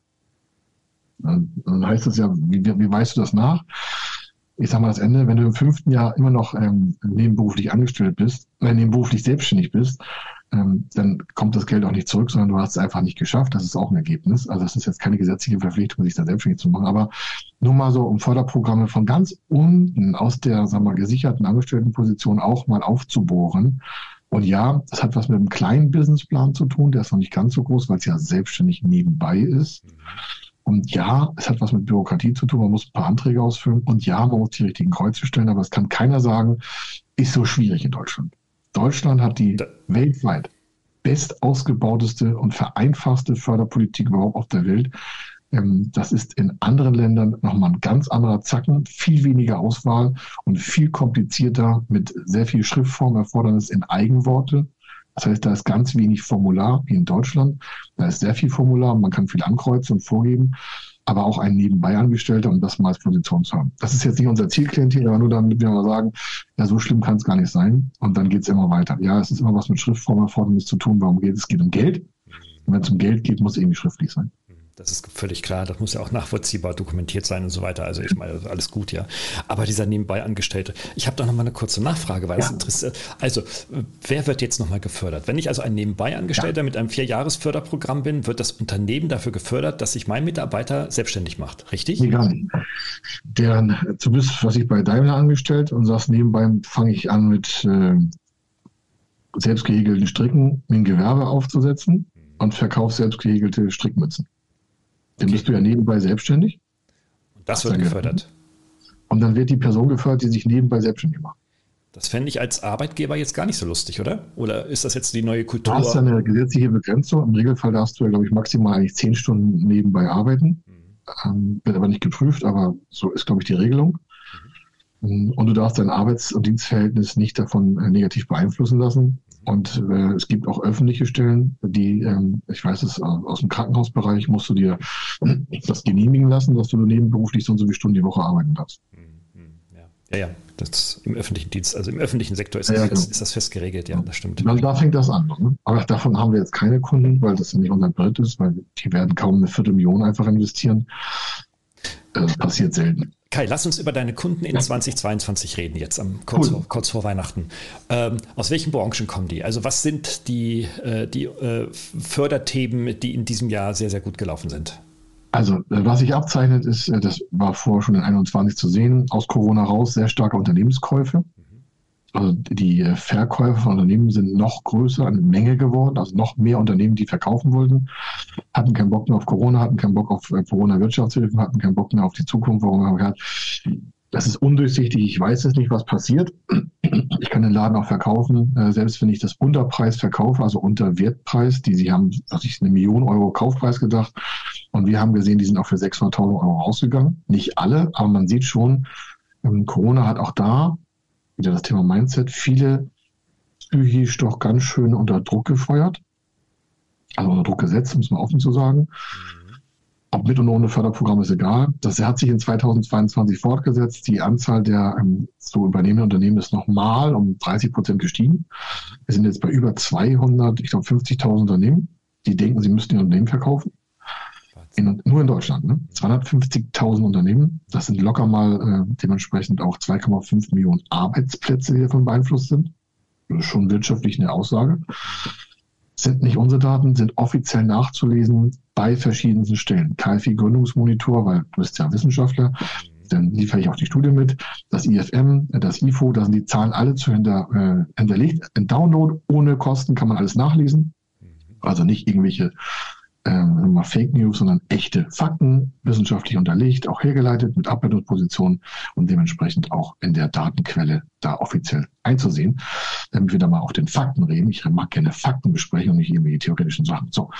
Dann heißt das ja, wie, wie weißt du das nach? Ich sag mal das Ende, wenn du im fünften Jahr immer noch ähm, nebenberuflich angestellt bist, äh, nebenberuflich selbstständig bist, ähm, dann kommt das Geld auch nicht zurück, sondern du hast es einfach nicht geschafft. Das ist auch ein Ergebnis. Also das ist jetzt keine gesetzliche Verpflichtung, sich da selbstständig zu machen. Aber nur mal so, um Förderprogramme von ganz unten aus der, sagen wir mal, gesicherten Angestelltenposition auch mal aufzubohren. Und ja, das hat was mit einem kleinen Businessplan zu tun. Der ist noch nicht ganz so groß, weil es ja selbstständig nebenbei ist. Und ja, es hat was mit Bürokratie zu tun. Man muss ein paar Anträge ausfüllen. Und ja, man muss die richtigen Kreuze stellen. Aber es kann keiner sagen, ist so schwierig in Deutschland. Deutschland hat die weltweit best ausgebauteste und vereinfachte Förderpolitik überhaupt auf der Welt. Ähm, das ist in anderen Ländern nochmal ein ganz anderer Zacken, viel weniger Auswahl und viel komplizierter mit sehr viel Schriftformerfordernis in Eigenworte. Das heißt, da ist ganz wenig Formular wie in Deutschland. Da ist sehr viel Formular man kann viel ankreuzen und vorgeben aber auch ein Nebenbei-Angestellter und das mal als Position zu haben. Das ist jetzt nicht unser Zielklientel, aber nur damit wir mal sagen, ja, so schlimm kann es gar nicht sein. Und dann geht es immer weiter. Ja, es ist immer was mit Schriftformerfordernis zu tun. Warum geht es? Es geht um Geld. Und wenn es um Geld geht, muss es irgendwie schriftlich sein. Das ist völlig klar. Das muss ja auch nachvollziehbar dokumentiert sein und so weiter. Also ich meine, alles gut, ja. Aber dieser nebenbei Angestellte, ich habe doch noch mal eine kurze Nachfrage, weil ja. es interessiert. Also wer wird jetzt noch mal gefördert? Wenn ich also ein nebenbei Angestellter ja. mit einem Vierjahresförderprogramm bin, wird das Unternehmen dafür gefördert, dass sich mein Mitarbeiter selbstständig macht, richtig? Nicht. Der, du bist, was ich bei Daimler angestellt und sagst, nebenbei fange ich an mit äh, selbstgehegelten Stricken, ein Gewerbe aufzusetzen und verkaufe selbstgehegelte Strickmützen. Dann bist du ja nebenbei selbstständig. Und das wird gefördert. Und dann wird die Person gefördert, die sich nebenbei selbstständig macht. Das fände ich als Arbeitgeber jetzt gar nicht so lustig, oder? Oder ist das jetzt die neue Kultur? Du hast eine gesetzliche Begrenzung. Im Regelfall darfst du ja, glaube ich, maximal eigentlich zehn Stunden nebenbei arbeiten. Mhm. Ähm, wird aber nicht geprüft, aber so ist, glaube ich, die Regelung. Mhm. Und du darfst dein Arbeits- und Dienstverhältnis nicht davon äh, negativ beeinflussen lassen. Und äh, es gibt auch öffentliche Stellen, die, ähm, ich weiß es, aus dem Krankenhausbereich musst du dir [clears throat] das genehmigen lassen, dass du nebenberuflich so und so viele Stunden die Woche arbeiten darfst. Hm, hm, ja, ja, das im öffentlichen Dienst, also im öffentlichen Sektor ist, ja, das, genau. ist das fest geregelt, ja, das stimmt. Also da fängt das an. Ne? Aber davon haben wir jetzt keine Kunden, weil das ja nicht unser Brett ist, weil die werden kaum eine Viertelmillion einfach investieren. Das passiert selten. Kai, lass uns über deine Kunden in 2022 reden, jetzt am, kurz, cool. vor, kurz vor Weihnachten. Ähm, aus welchen Branchen kommen die? Also was sind die, äh, die äh, Förderthemen, die in diesem Jahr sehr, sehr gut gelaufen sind? Also äh, was sich abzeichnet ist, äh, das war vorher schon in 21 zu sehen, aus Corona raus sehr starke Unternehmenskäufe. Also die Verkäufe von Unternehmen sind noch größer, eine Menge geworden, also noch mehr Unternehmen, die verkaufen wollten, hatten keinen Bock mehr auf Corona, hatten keinen Bock auf äh, Corona-Wirtschaftshilfen, hatten keinen Bock mehr auf die Zukunft. Warum haben wir das ist undurchsichtig, ich weiß jetzt nicht, was passiert. Ich kann den Laden auch verkaufen, äh, selbst wenn ich das unter Preis verkaufe, also unter Wertpreis, die sie haben, was ich, eine Million Euro Kaufpreis gedacht. Und wir haben gesehen, die sind auch für 600.000 Euro rausgegangen. Nicht alle, aber man sieht schon, ähm, Corona hat auch da wieder das Thema Mindset, viele psychisch doch ganz schön unter Druck gefeuert. Also unter Druck gesetzt, muss man offen zu sagen. Mhm. Ob mit und ohne Förderprogramm ist egal. Das hat sich in 2022 fortgesetzt. Die Anzahl der ähm, zu übernehmenden Unternehmen ist nochmal um 30 Prozent gestiegen. Wir sind jetzt bei über 200, ich glaube 50.000 Unternehmen, die denken, sie müssten ihr Unternehmen verkaufen. In, nur in Deutschland, ne? 250.000 Unternehmen. Das sind locker mal äh, dementsprechend auch 2,5 Millionen Arbeitsplätze, die davon beeinflusst sind. Das ist schon wirtschaftlich eine Aussage. Sind nicht unsere Daten, sind offiziell nachzulesen bei verschiedensten Stellen. KfI Gründungsmonitor, weil du bist ja Wissenschaftler, dann liefere ich auch die Studie mit. Das IFM, das IFO, da sind die Zahlen alle zu hinter, äh, hinterlegt. Ein Download ohne Kosten kann man alles nachlesen. Also nicht irgendwelche äh, Fake News, sondern echte Fakten, wissenschaftlich unterlegt, auch hergeleitet mit Abbildungspositionen und dementsprechend auch in der Datenquelle da offiziell einzusehen, damit wir da mal auf den Fakten reden. Ich mag gerne Fakten besprechen und nicht irgendwelche theoretischen Sachen. So,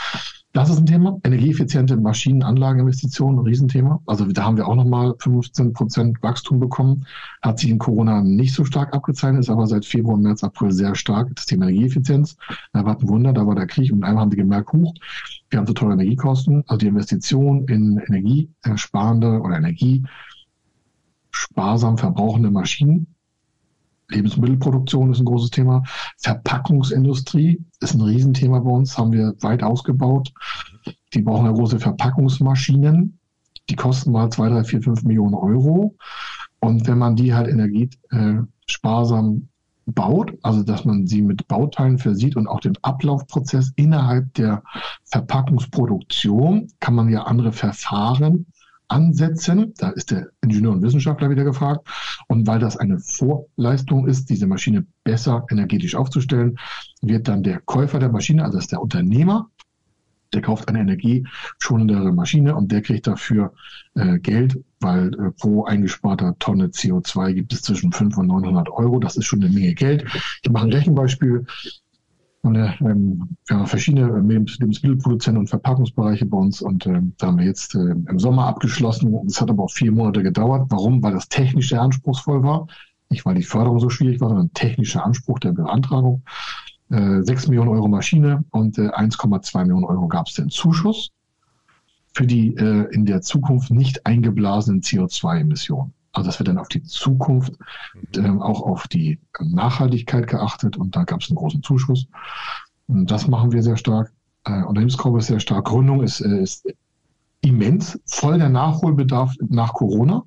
das ist ein Thema. Energieeffiziente Maschinenanlageninvestitionen, ein Riesenthema. Also da haben wir auch nochmal 15 Prozent Wachstum bekommen. Hat sich in Corona nicht so stark abgezeichnet, ist aber seit Februar, März, April sehr stark. Das Thema Energieeffizienz. Da war ein Wunder, da war der Krieg und einmal haben die gemerkt, huch, wir haben so teure Energiekosten. Also die Investition in energiesparende oder energiesparsam verbrauchende Maschinen Lebensmittelproduktion ist ein großes Thema. Verpackungsindustrie ist ein Riesenthema bei uns, haben wir weit ausgebaut. Die brauchen ja große Verpackungsmaschinen. Die kosten mal zwei, drei, vier, fünf Millionen Euro. Und wenn man die halt energiesparsam baut, also dass man sie mit Bauteilen versieht und auch den Ablaufprozess innerhalb der Verpackungsproduktion, kann man ja andere Verfahren ansetzen. Da ist der Ingenieur und Wissenschaftler wieder gefragt. Und weil das eine Vorleistung ist, diese Maschine besser energetisch aufzustellen, wird dann der Käufer der Maschine, also das ist der Unternehmer, der kauft eine energieschonendere Maschine und der kriegt dafür äh, Geld, weil äh, pro eingesparter Tonne CO2 gibt es zwischen 500 und 900 Euro. Das ist schon eine Menge Geld. Ich mache ein Rechenbeispiel. Und, äh, ähm, wir haben verschiedene Lebensmittelproduzenten und Verpackungsbereiche bei uns und äh, da haben wir jetzt äh, im Sommer abgeschlossen. Es hat aber auch vier Monate gedauert. Warum? Weil das technisch sehr anspruchsvoll war. Nicht, weil die Förderung so schwierig war, sondern technischer Anspruch der Beantragung. Äh, 6 Millionen Euro Maschine und äh, 1,2 Millionen Euro gab es den Zuschuss für die äh, in der Zukunft nicht eingeblasenen CO2-Emissionen. Also das wird dann auf die Zukunft, äh, auch auf die Nachhaltigkeit geachtet und da gab es einen großen Zuschuss. Und das machen wir sehr stark. Äh, Unternehmensgruppe ist sehr stark. Gründung ist, äh, ist immens, voll der Nachholbedarf nach Corona.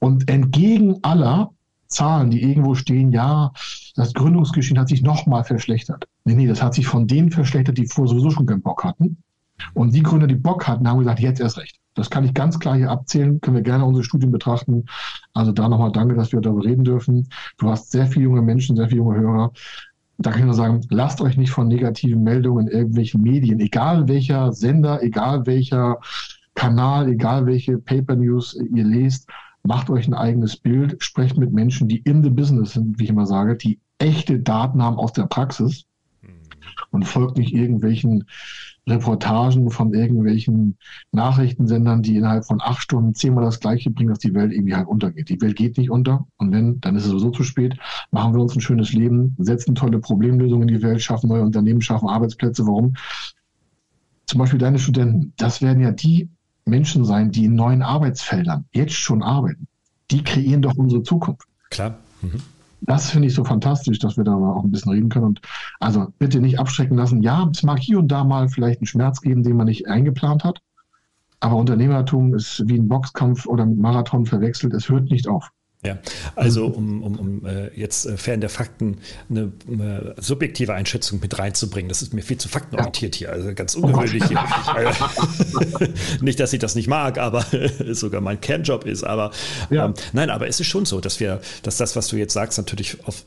Und entgegen aller Zahlen, die irgendwo stehen, ja, das Gründungsgeschehen hat sich nochmal verschlechtert. Nee, nee, das hat sich von denen verschlechtert, die vorher sowieso schon keinen Bock hatten. Und die Gründer, die Bock hatten, haben gesagt, jetzt erst recht. Das kann ich ganz klar hier abzählen, können wir gerne unsere Studien betrachten. Also da nochmal danke, dass wir darüber reden dürfen. Du hast sehr viele junge Menschen, sehr viele junge Hörer. Da kann ich nur sagen, lasst euch nicht von negativen Meldungen in irgendwelchen Medien, egal welcher Sender, egal welcher Kanal, egal welche Paper News ihr lest, macht euch ein eigenes Bild, sprecht mit Menschen, die in the business sind, wie ich immer sage, die echte Daten haben aus der Praxis. Und folgt nicht irgendwelchen Reportagen von irgendwelchen Nachrichtensendern, die innerhalb von acht Stunden zehnmal das Gleiche bringen, dass die Welt irgendwie halt untergeht. Die Welt geht nicht unter und wenn, dann ist es sowieso zu spät. Machen wir uns ein schönes Leben, setzen tolle Problemlösungen in die Welt, schaffen neue Unternehmen, schaffen Arbeitsplätze. Warum? Zum Beispiel deine Studenten, das werden ja die Menschen sein, die in neuen Arbeitsfeldern jetzt schon arbeiten. Die kreieren doch unsere Zukunft. Klar. Mhm. Das finde ich so fantastisch, dass wir darüber auch ein bisschen reden können. Und also bitte nicht abschrecken lassen. Ja, es mag hier und da mal vielleicht einen Schmerz geben, den man nicht eingeplant hat. Aber Unternehmertum ist wie ein Boxkampf oder ein Marathon verwechselt. Es hört nicht auf. Ja, also um, um, um äh, jetzt äh, fern der Fakten eine, eine, subjektive Einschätzung mit reinzubringen, das ist mir viel zu faktenorientiert hier, also ganz ungewöhnlich. hier. [laughs] nicht, dass ich das nicht mag, aber [laughs] sogar mein Kernjob ist, aber ja. ähm, nein, aber es ist schon so, dass wir, dass das, was du jetzt sagst, natürlich auf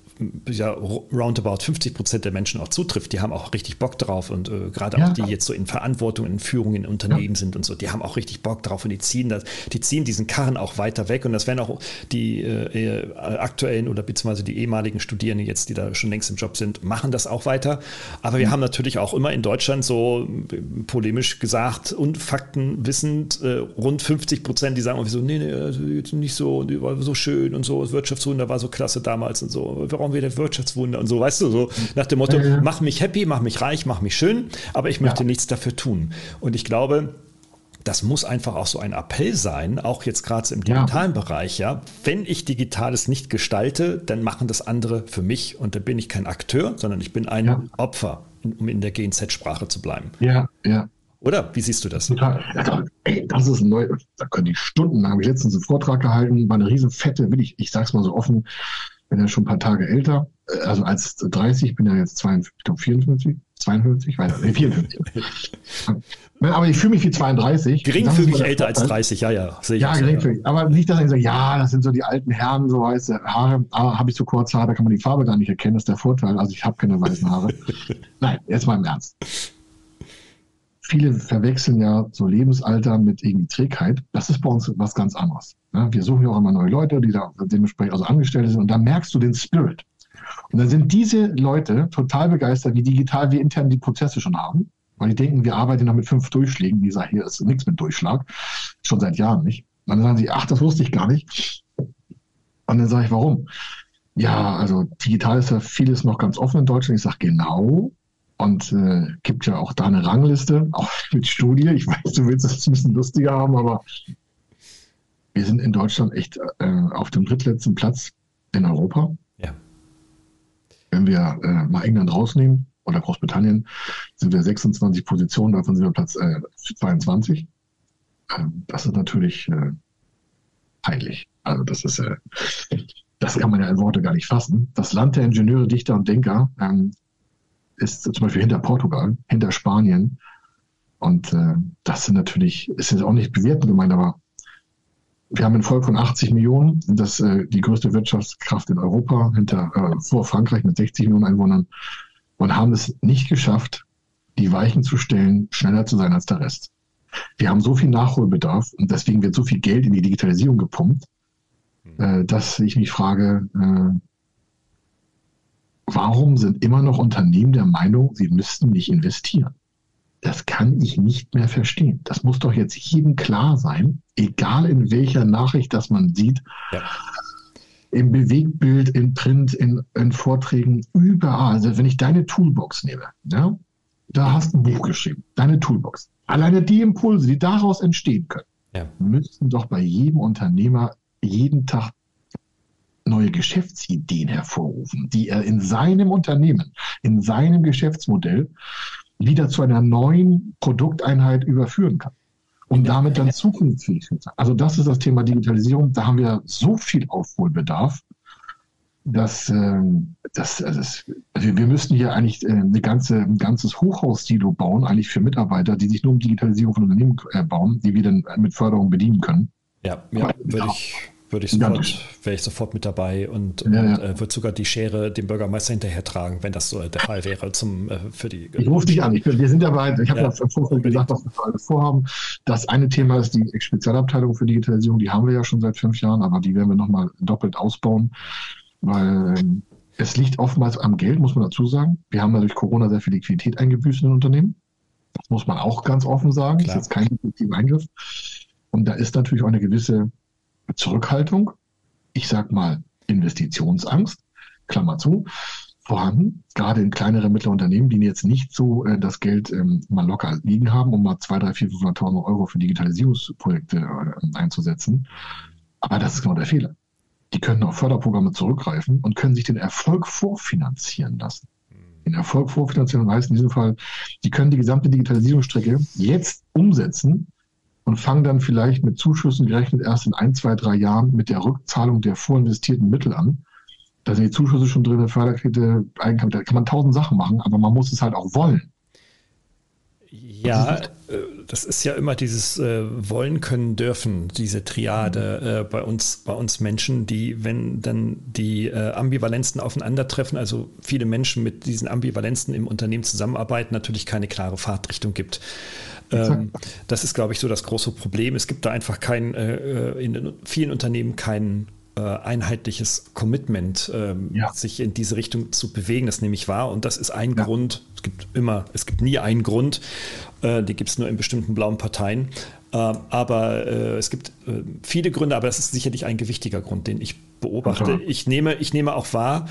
ja, roundabout 50 Prozent der Menschen auch zutrifft. Die haben auch richtig Bock drauf und äh, gerade ja. auch die jetzt so in Verantwortung, in Führung in Unternehmen ja. sind und so, die haben auch richtig Bock drauf und die ziehen das, die ziehen diesen Karren auch weiter weg und das werden auch die äh, aktuellen oder beziehungsweise die ehemaligen Studierenden jetzt, die da schon längst im Job sind, machen das auch weiter. Aber wir mhm. haben natürlich auch immer in Deutschland so äh, polemisch gesagt und Fakten wissend äh, rund 50 Prozent, die sagen irgendwie so, nee, nee, also nicht so, die war so schön und so, das Wirtschaftswunder war so klasse damals und so, warum wir das Wirtschaftswunder und so, weißt du, so nach dem Motto, mach mich happy, mach mich reich, mach mich schön, aber ich möchte ja. nichts dafür tun. Und ich glaube, das muss einfach auch so ein Appell sein, auch jetzt gerade im digitalen ja. Bereich, ja. Wenn ich Digitales nicht gestalte, dann machen das andere für mich und da bin ich kein Akteur, sondern ich bin ein ja. Opfer, um in der GNZ-Sprache zu bleiben. Ja, ja. Oder? Wie siehst du das? Total. Ja, ey, das ist neu. Da können die Stunden, da habe ich letztens einen Vortrag gehalten, war eine riesen fette, will ich, ich sag's mal so offen, bin ja schon ein paar Tage älter, äh, also als 30, bin ja jetzt 52, ich glaube 54, 52, weiß nicht, 54. Aber ich fühle mich wie 32. Geringfügig älter als 30, ja, ja. Sehe ja, geringfügig. Ja. Aber nicht, dass ich sage, ja, das sind so die alten Herren, so weiße Haare. Aber habe ich so kurze Haare, da kann man die Farbe gar nicht erkennen, das ist der Vorteil. Also ich habe keine weißen Haare. [laughs] Nein, jetzt mal im Ernst. Viele verwechseln ja so Lebensalter mit irgendwie Trägheit. Das ist bei uns was ganz anderes. Wir suchen ja auch immer neue Leute, die da dementsprechend also angestellt sind. Und da merkst du den Spirit. Und dann sind diese Leute total begeistert, wie digital wir intern die Prozesse schon haben. Weil die denken, wir arbeiten noch mit fünf Durchschlägen. Die sagen, hier ist nichts mit Durchschlag. Schon seit Jahren nicht. Und dann sagen sie, ach, das wusste ich gar nicht. Und dann sage ich, warum? Ja, also digital ist ja vieles noch ganz offen in Deutschland. Ich sage, genau. Und äh, gibt ja auch da eine Rangliste, auch mit Studie. Ich weiß, du willst es ein bisschen lustiger haben, aber wir sind in Deutschland echt äh, auf dem drittletzten Platz in Europa. Ja. Wenn wir äh, mal England rausnehmen oder Großbritannien, sind wir 26 Positionen, davon sind wir Platz äh, 22. Ähm, das ist natürlich äh, heilig. Also das ist, äh, das kann man ja in Worte gar nicht fassen. Das Land der Ingenieure, Dichter und Denker ähm, ist zum Beispiel hinter Portugal, hinter Spanien. Und äh, das sind natürlich, ist jetzt auch nicht bewertend gemeint, aber wir haben ein Volk von 80 Millionen, das äh, die größte Wirtschaftskraft in Europa, hinter äh, vor Frankreich mit 60 Millionen Einwohnern und haben es nicht geschafft, die Weichen zu stellen, schneller zu sein als der Rest. Wir haben so viel Nachholbedarf und deswegen wird so viel Geld in die Digitalisierung gepumpt, äh, dass ich mich frage, äh, warum sind immer noch Unternehmen der Meinung, sie müssten nicht investieren? Das kann ich nicht mehr verstehen. Das muss doch jetzt jedem klar sein, egal in welcher Nachricht das man sieht. Ja. Im Bewegtbild, in Print, in, in, Vorträgen, überall. Also wenn ich deine Toolbox nehme, ja, da hast du ein Buch geschrieben, deine Toolbox. Alleine die Impulse, die daraus entstehen können, ja. müssten doch bei jedem Unternehmer jeden Tag neue Geschäftsideen hervorrufen, die er in seinem Unternehmen, in seinem Geschäftsmodell wieder zu einer neuen Produkteinheit überführen kann. Um damit dann zukunftsfähig zu sein. Also das ist das Thema Digitalisierung. Da haben wir so viel Aufholbedarf, dass, äh, dass also das, also wir müssten hier eigentlich äh, eine ganze, ein ganzes Hochhaus-Silo bauen, eigentlich für Mitarbeiter, die sich nur um Digitalisierung von Unternehmen äh, bauen, die wir dann mit Förderung bedienen können. Ja, ja würde ich würde ich sofort, wäre ich sofort mit dabei und, ja, und ja. Äh, würde sogar die Schere dem Bürgermeister hinterher tragen, wenn das so der Fall wäre zum, äh, für die. Ich rufe dich an. Ich wir sind dabei. Ich habe ja, im Vorfeld gesagt, was wir alles vorhaben. Das eine Thema ist die Spezialabteilung für Digitalisierung. Die haben wir ja schon seit fünf Jahren, aber die werden wir nochmal doppelt ausbauen, weil ähm, es liegt oftmals am Geld, muss man dazu sagen. Wir haben ja durch Corona sehr viel Liquidität eingebüßt in den Unternehmen. Das muss man auch ganz offen sagen. Klar. Das ist kein effektiver Eingriff. Und da ist natürlich auch eine gewisse Zurückhaltung, ich sag mal Investitionsangst, Klammer zu, vorhanden, gerade in kleineren mittleren Unternehmen, die jetzt nicht so äh, das Geld ähm, mal locker liegen haben, um mal 2, 3, 4, 500.000 Euro für Digitalisierungsprojekte äh, einzusetzen. Aber das ist genau der Fehler. Die können auf Förderprogramme zurückgreifen und können sich den Erfolg vorfinanzieren lassen. Den Erfolg vorfinanzieren heißt in diesem Fall, die können die gesamte Digitalisierungsstrecke jetzt umsetzen und fangen dann vielleicht mit Zuschüssen gerechnet erst in ein, zwei, drei Jahren mit der Rückzahlung der vorinvestierten Mittel an. Da sind die Zuschüsse schon drin, Förderkredite, Eigenkapital, da kann man tausend Sachen machen, aber man muss es halt auch wollen. Ja, äh, das ist ja immer dieses äh, Wollen können dürfen, diese Triade äh, bei uns, bei uns Menschen, die, wenn dann die äh, Ambivalenzen aufeinandertreffen, also viele Menschen mit diesen Ambivalenzen im Unternehmen zusammenarbeiten, natürlich keine klare Fahrtrichtung gibt. Ähm, das ist, glaube ich, so das große Problem. Es gibt da einfach kein, äh, äh, in vielen Unternehmen kein äh, einheitliches Commitment, ähm, ja. sich in diese Richtung zu bewegen. Das nehme ich wahr. Und das ist ein ja. Grund. Es gibt immer, es gibt nie einen Grund. Äh, die gibt es nur in bestimmten blauen Parteien. Ähm, aber äh, es gibt äh, viele Gründe, aber das ist sicherlich ein gewichtiger Grund, den ich beobachte. Ich, nehme, ich nehme auch wahr,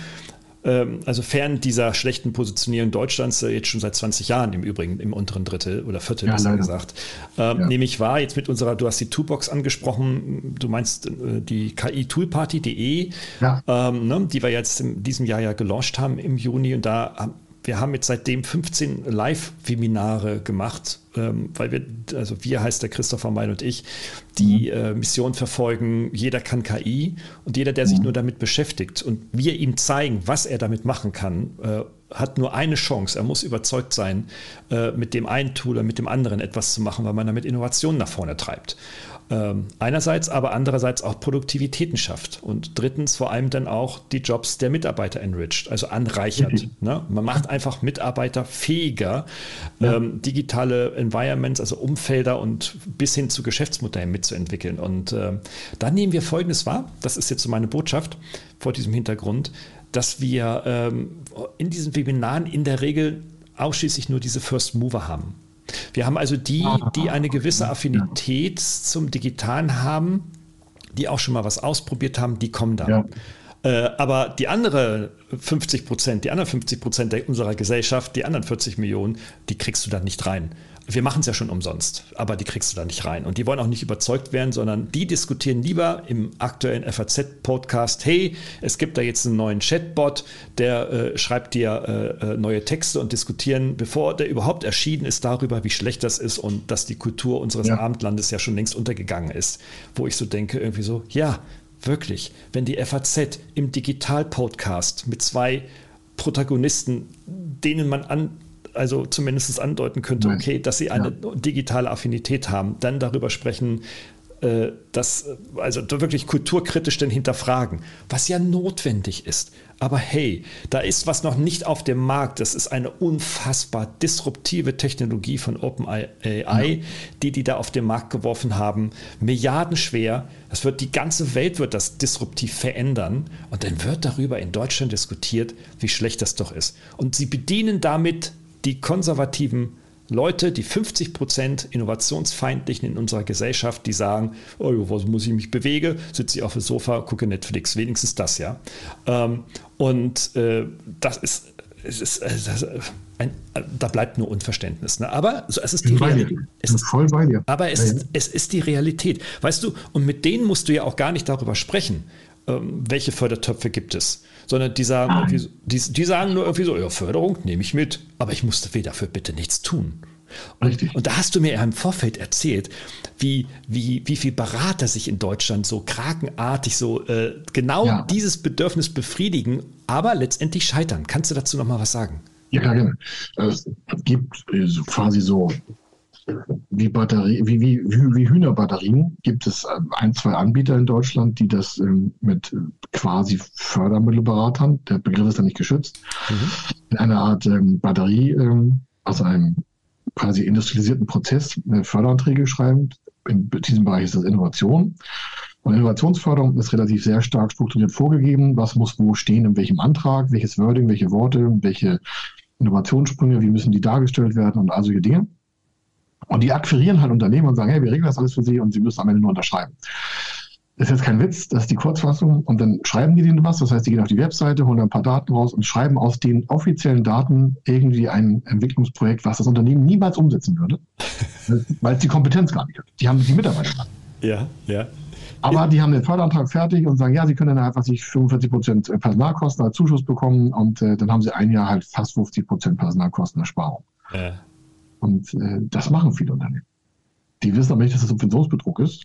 also fern dieser schlechten Positionierung Deutschlands, äh, jetzt schon seit 20 Jahren im Übrigen, im unteren Drittel oder Viertel, ja, besser gesagt, ähm, ja. nehme ich wahr, jetzt mit unserer, du hast die Toolbox angesprochen, du meinst äh, die KI-Toolparty.de, ja. ähm, ne, die wir jetzt in diesem Jahr ja gelauncht haben im Juni und da wir haben jetzt seitdem 15 Live-Webinare gemacht, ähm, weil wir, also wir heißt der Christopher Meil und ich, die mhm. äh, Mission verfolgen, jeder kann KI und jeder, der sich mhm. nur damit beschäftigt und wir ihm zeigen, was er damit machen kann, äh, hat nur eine Chance. Er muss überzeugt sein, äh, mit dem einen Tool oder mit dem anderen etwas zu machen, weil man damit Innovationen nach vorne treibt. Ähm, einerseits, aber andererseits auch Produktivitäten schafft und drittens vor allem dann auch die Jobs der Mitarbeiter enriched, also anreichert. Ne? Man macht einfach Mitarbeiter fähiger, ja. ähm, digitale Environments, also Umfelder und bis hin zu Geschäftsmodellen mitzuentwickeln. Und äh, dann nehmen wir Folgendes wahr, das ist jetzt so meine Botschaft vor diesem Hintergrund, dass wir ähm, in diesen Webinaren in der Regel ausschließlich nur diese First Mover haben. Wir haben also die, die eine gewisse Affinität zum Digitalen haben, die auch schon mal was ausprobiert haben, die kommen dann. Ja. Äh, aber die andere 50 Prozent, die anderen 50 Prozent unserer Gesellschaft, die anderen 40 Millionen, die kriegst du dann nicht rein wir machen es ja schon umsonst, aber die kriegst du da nicht rein. Und die wollen auch nicht überzeugt werden, sondern die diskutieren lieber im aktuellen FAZ-Podcast, hey, es gibt da jetzt einen neuen Chatbot, der äh, schreibt dir äh, äh, neue Texte und diskutieren, bevor der überhaupt erschienen ist, darüber, wie schlecht das ist und dass die Kultur unseres ja. Abendlandes ja schon längst untergegangen ist. Wo ich so denke, irgendwie so, ja, wirklich, wenn die FAZ im Digital-Podcast mit zwei Protagonisten, denen man an, also zumindest andeuten könnte, okay, dass sie eine ja. digitale Affinität haben, dann darüber sprechen, äh, das, also wirklich kulturkritisch denn hinterfragen, was ja notwendig ist. Aber hey, da ist was noch nicht auf dem Markt. Das ist eine unfassbar disruptive Technologie von OpenAI, ja. die die da auf den Markt geworfen haben. Milliardenschwer. Das wird die ganze Welt wird das disruptiv verändern. Und dann wird darüber in Deutschland diskutiert, wie schlecht das doch ist. Und sie bedienen damit die konservativen Leute, die 50 Prozent innovationsfeindlichen in unserer Gesellschaft, die sagen, oh, was muss ich mich bewege, sitze ich auf dem Sofa, gucke Netflix, wenigstens das ja. Ähm, und äh, das ist, es ist, es ein, da bleibt nur Unverständnis. Ne? Aber es ist die Realität. Es ist, voll bei dir. Aber es, ja, ja. es ist die Realität. Weißt du, und mit denen musst du ja auch gar nicht darüber sprechen, ähm, welche Fördertöpfe gibt es sondern die sagen, die, die, sagen nur irgendwie so, ja, Förderung nehme ich mit, aber ich musste dafür bitte nichts tun. Und, und, da hast du mir ja im Vorfeld erzählt, wie, wie, wie viele Berater sich in Deutschland so krakenartig so äh, genau ja. dieses Bedürfnis befriedigen, aber letztendlich scheitern. Kannst du dazu noch mal was sagen? Ja, gerne. Es gibt äh, quasi so wie, Batterie, wie, wie, wie Hühnerbatterien gibt es äh, ein, zwei Anbieter in Deutschland, die das ähm, mit äh, quasi Fördermittelberatern, der Begriff ist da nicht geschützt, mhm. in einer Art ähm, Batterie, ähm, also einem quasi industrialisierten Prozess äh, Förderanträge schreiben. In diesem Bereich ist das Innovation. Und Innovationsförderung ist relativ sehr stark strukturiert vorgegeben. Was muss wo stehen, in welchem Antrag, welches Wording, welche Worte, welche Innovationssprünge, wie müssen die dargestellt werden und all solche Dinge. Und die akquirieren halt Unternehmen und sagen, hey, wir regeln das alles für sie und sie müssen am Ende nur unterschreiben. Das ist jetzt kein Witz, das ist die Kurzfassung. Und dann schreiben die denen was. Das heißt, die gehen auf die Webseite, holen ein paar Daten raus und schreiben aus den offiziellen Daten irgendwie ein Entwicklungsprojekt, was das Unternehmen niemals umsetzen würde, [laughs] weil es die Kompetenz gar nicht hat. Die haben die Mitarbeiter. Ja, ja. Aber die haben den Förderantrag fertig und sagen, ja, sie können dann halt, was ich 45 Prozent Personalkosten als Zuschuss bekommen und äh, dann haben sie ein Jahr halt fast 50 Prozent Personalkostenersparung. Ja. Und äh, das machen viele Unternehmen. Die wissen aber nicht, dass das Subventionsbetrug ist.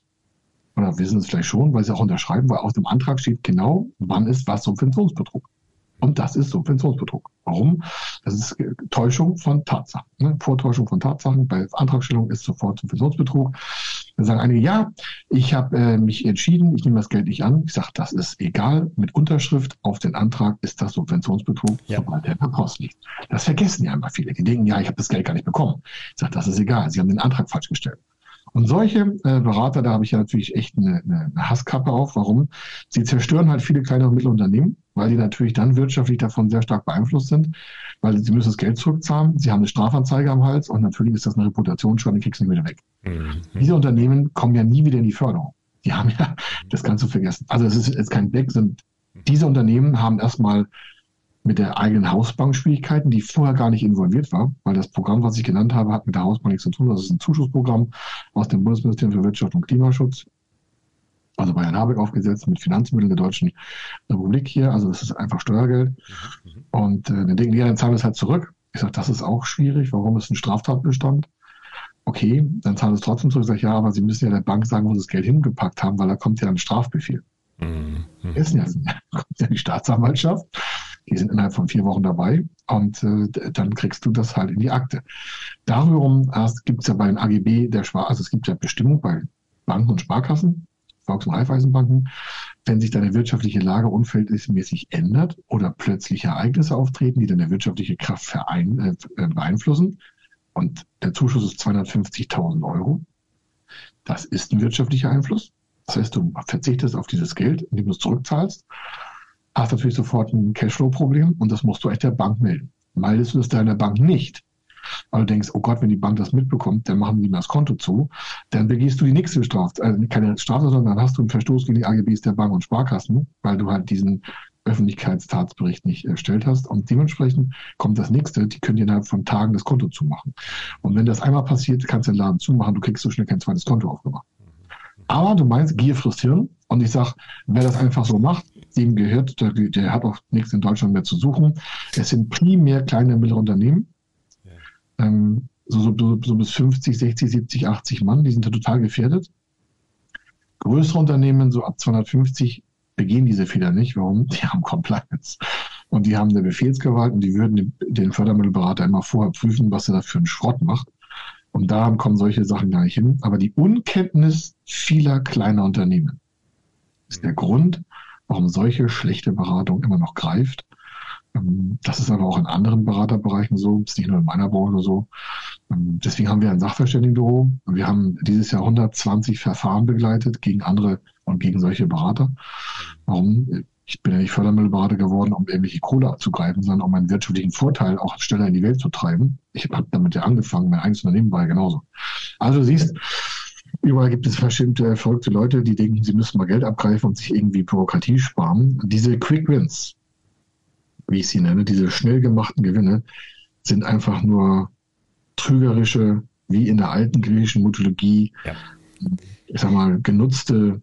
Oder wissen es vielleicht schon, weil sie auch unterschreiben, weil aus dem Antrag steht genau, wann ist was Subventionsbetrug. Und das ist Subventionsbetrug. Warum? Das ist Täuschung von Tatsachen. Ne? Vortäuschung von Tatsachen. Bei Antragstellung ist sofort Subventionsbetrug. Dann sagen einige, ja, ich habe äh, mich entschieden, ich nehme das Geld nicht an. Ich sage, das ist egal. Mit Unterschrift auf den Antrag ist das Subventionsbetrug, ja. sobald der per Post liegt. Das vergessen ja immer viele. Die denken, ja, ich habe das Geld gar nicht bekommen. Ich sage, das ist egal. Sie haben den Antrag falsch gestellt. Und solche äh, Berater, da habe ich ja natürlich echt eine, eine, Hasskappe auf. Warum? Sie zerstören halt viele kleine und mittlere Unternehmen, weil die natürlich dann wirtschaftlich davon sehr stark beeinflusst sind, weil sie müssen das Geld zurückzahlen, sie haben eine Strafanzeige am Hals und natürlich ist das eine Reputationsschaden, die kriegst du nicht wieder weg. Mhm. Diese Unternehmen kommen ja nie wieder in die Förderung. Die haben ja das Ganze vergessen. Also es ist jetzt kein Weg, sind diese Unternehmen haben erstmal mit der eigenen Hausbank Schwierigkeiten, die vorher gar nicht involviert war, weil das Programm, was ich genannt habe, hat mit der Hausbank nichts zu tun. Das ist ein Zuschussprogramm aus dem Bundesministerium für Wirtschaft und Klimaschutz, also bei Herrn Habeck aufgesetzt mit Finanzmitteln der Deutschen Republik hier. Also das ist einfach Steuergeld. Mhm. Und äh, dann denken die, ja, dann zahlen wir es halt zurück. Ich sage, das ist auch schwierig. Warum ist ein Straftatbestand? Okay, dann zahlen wir es trotzdem zurück. Ich sage, ja, aber Sie müssen ja der Bank sagen, wo Sie das Geld hingepackt haben, weil da kommt ja ein Strafbefehl. Mhm. Ist ja, [laughs] kommt ja die Staatsanwaltschaft die sind innerhalb von vier Wochen dabei und äh, dann kriegst du das halt in die Akte. Darum gibt es ja bei den AGB der Spar, also es gibt ja Bestimmungen bei Banken und Sparkassen, Volks- und Raiffeisenbanken, wenn sich deine wirtschaftliche Lage unverhältnismäßig ändert oder plötzliche Ereignisse auftreten, die deine wirtschaftliche Kraft verein, äh beeinflussen, und der Zuschuss ist 250.000 Euro, das ist ein wirtschaftlicher Einfluss. Das heißt, du verzichtest auf dieses Geld, indem du es zurückzahlst hast natürlich sofort ein Cashflow-Problem und das musst du echt der Bank melden. Meldest du das deiner Bank nicht, weil du denkst, oh Gott, wenn die Bank das mitbekommt, dann machen die mir das Konto zu, dann begehst du die nächste Strafe, äh, keine Strafe, sondern dann hast du einen Verstoß gegen die AGBs der Bank und Sparkassen, weil du halt diesen Öffentlichkeitstatsbericht nicht erstellt hast. Und dementsprechend kommt das nächste, die können dir innerhalb von Tagen das Konto zumachen. Und wenn das einmal passiert, kannst du den Laden zumachen, du kriegst so schnell kein zweites Konto aufgemacht. Aber du meinst, Gier frisst Hirn. Und ich sage, wer das einfach so macht, dem gehört, der, der, hat auch nichts in Deutschland mehr zu suchen. Es sind primär kleine und mittlere Unternehmen. Ja. Ähm, so, so, so, bis 50, 60, 70, 80 Mann, die sind da total gefährdet. Größere Unternehmen, so ab 250, begehen diese Fehler nicht. Warum? Die haben Compliance. Und die haben eine Befehlsgewalt und die würden den Fördermittelberater immer vorher prüfen, was er da für einen Schrott macht. Und da kommen solche Sachen gar nicht hin. Aber die Unkenntnis vieler kleiner Unternehmen ist der Grund, warum solche schlechte Beratung immer noch greift. Ähm, das ist aber auch in anderen Beraterbereichen so, ist nicht nur in meiner Branche so. Ähm, deswegen haben wir ein Sachverständigenbüro. Wir haben dieses Jahr 120 Verfahren begleitet gegen andere und gegen solche Berater. Warum? Ich bin ja nicht Fördermittelberater geworden, um irgendwelche Kohle abzugreifen, sondern um einen wirtschaftlichen Vorteil auch schneller in die Welt zu treiben. Ich habe damit ja angefangen, mein eigenes Unternehmen war ja genauso. Also siehst, Überall gibt es verschiedene verrückte Leute, die denken, sie müssen mal Geld abgreifen und sich irgendwie Bürokratie sparen. Diese Quick Wins, wie ich sie nenne, diese schnell gemachten Gewinne, sind einfach nur trügerische, wie in der alten griechischen Mythologie, ja. ich sag mal, genutzte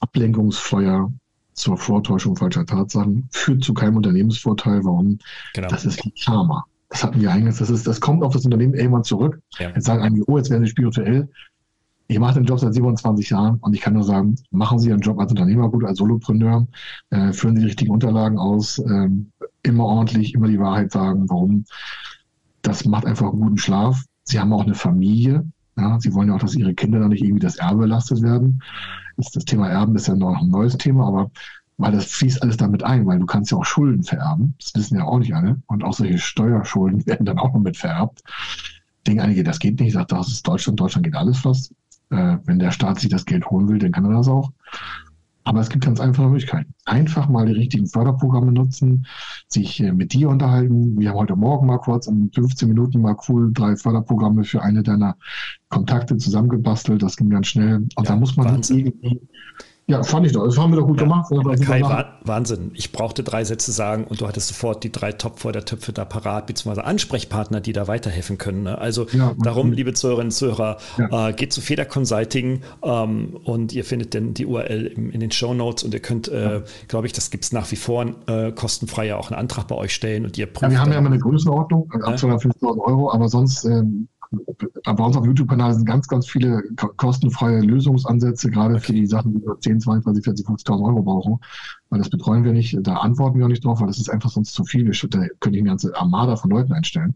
Ablenkungsfeuer zur Vortäuschung falscher Tatsachen, führt zu keinem Unternehmensvorteil. Warum? Genau. Das ist Karma. Das hatten wir eigentlich, das, ist, das kommt auf das Unternehmen irgendwann zurück. Ja. Jetzt sagen einige, oh, jetzt werden sie spirituell. Ich mache den Job seit 27 Jahren und ich kann nur sagen, machen Sie Ihren Job als Unternehmer gut, als Solopreneur, äh, führen Sie die richtigen Unterlagen aus, äh, immer ordentlich, immer die Wahrheit sagen. Warum? Das macht einfach guten Schlaf. Sie haben auch eine Familie. Ja, Sie wollen ja auch, dass Ihre Kinder da nicht irgendwie das Erbe belastet werden. Das, das Thema Erben ist ja noch ein neues Thema, aber weil das fließt alles damit ein, weil du kannst ja auch Schulden vererben. Das wissen ja auch nicht alle. Und auch solche Steuerschulden [laughs] werden dann auch noch mit vererbt. Denken einige, das geht nicht. Ich sage, das ist Deutschland. Deutschland geht alles fast. Äh, wenn der Staat sich das Geld holen will, dann kann er das auch. Aber es gibt ganz einfache Möglichkeiten. Einfach mal die richtigen Förderprogramme nutzen, sich äh, mit dir unterhalten. Wir haben heute Morgen mal kurz in 15 Minuten mal cool drei Förderprogramme für eine deiner Kontakte zusammengebastelt. Das ging ganz schnell. Und ja, da muss man irgendwie ja, fand ich doch. Das haben wir doch gut ja, gemacht. Kai, Wahnsinn. Ich brauchte drei Sätze sagen und du hattest sofort die drei Top vor der Töpfe da parat, beziehungsweise Ansprechpartner, die da weiterhelfen können. Ne? Also ja, darum, liebe Zuhörerinnen und Zuhörer, ja. äh, geht zu Feder Consulting ähm, und ihr findet denn die URL im, in den Show Notes und ihr könnt, äh, glaube ich, das gibt es nach wie vor äh, kostenfrei ja auch einen Antrag bei euch stellen und ihr prüft. Ja, wir haben ja immer eine Größenordnung, ab 250.000 Euro, aber sonst ähm, bei uns auf YouTube-Kanal sind ganz, ganz viele kostenfreie Lösungsansätze, gerade für die Sachen, die wir 10, 20, 40, 50.000 Euro brauchen. Weil das betreuen wir nicht, da antworten wir auch nicht drauf, weil das ist einfach sonst zu viel. Da könnte ich eine ganze Armada von Leuten einstellen.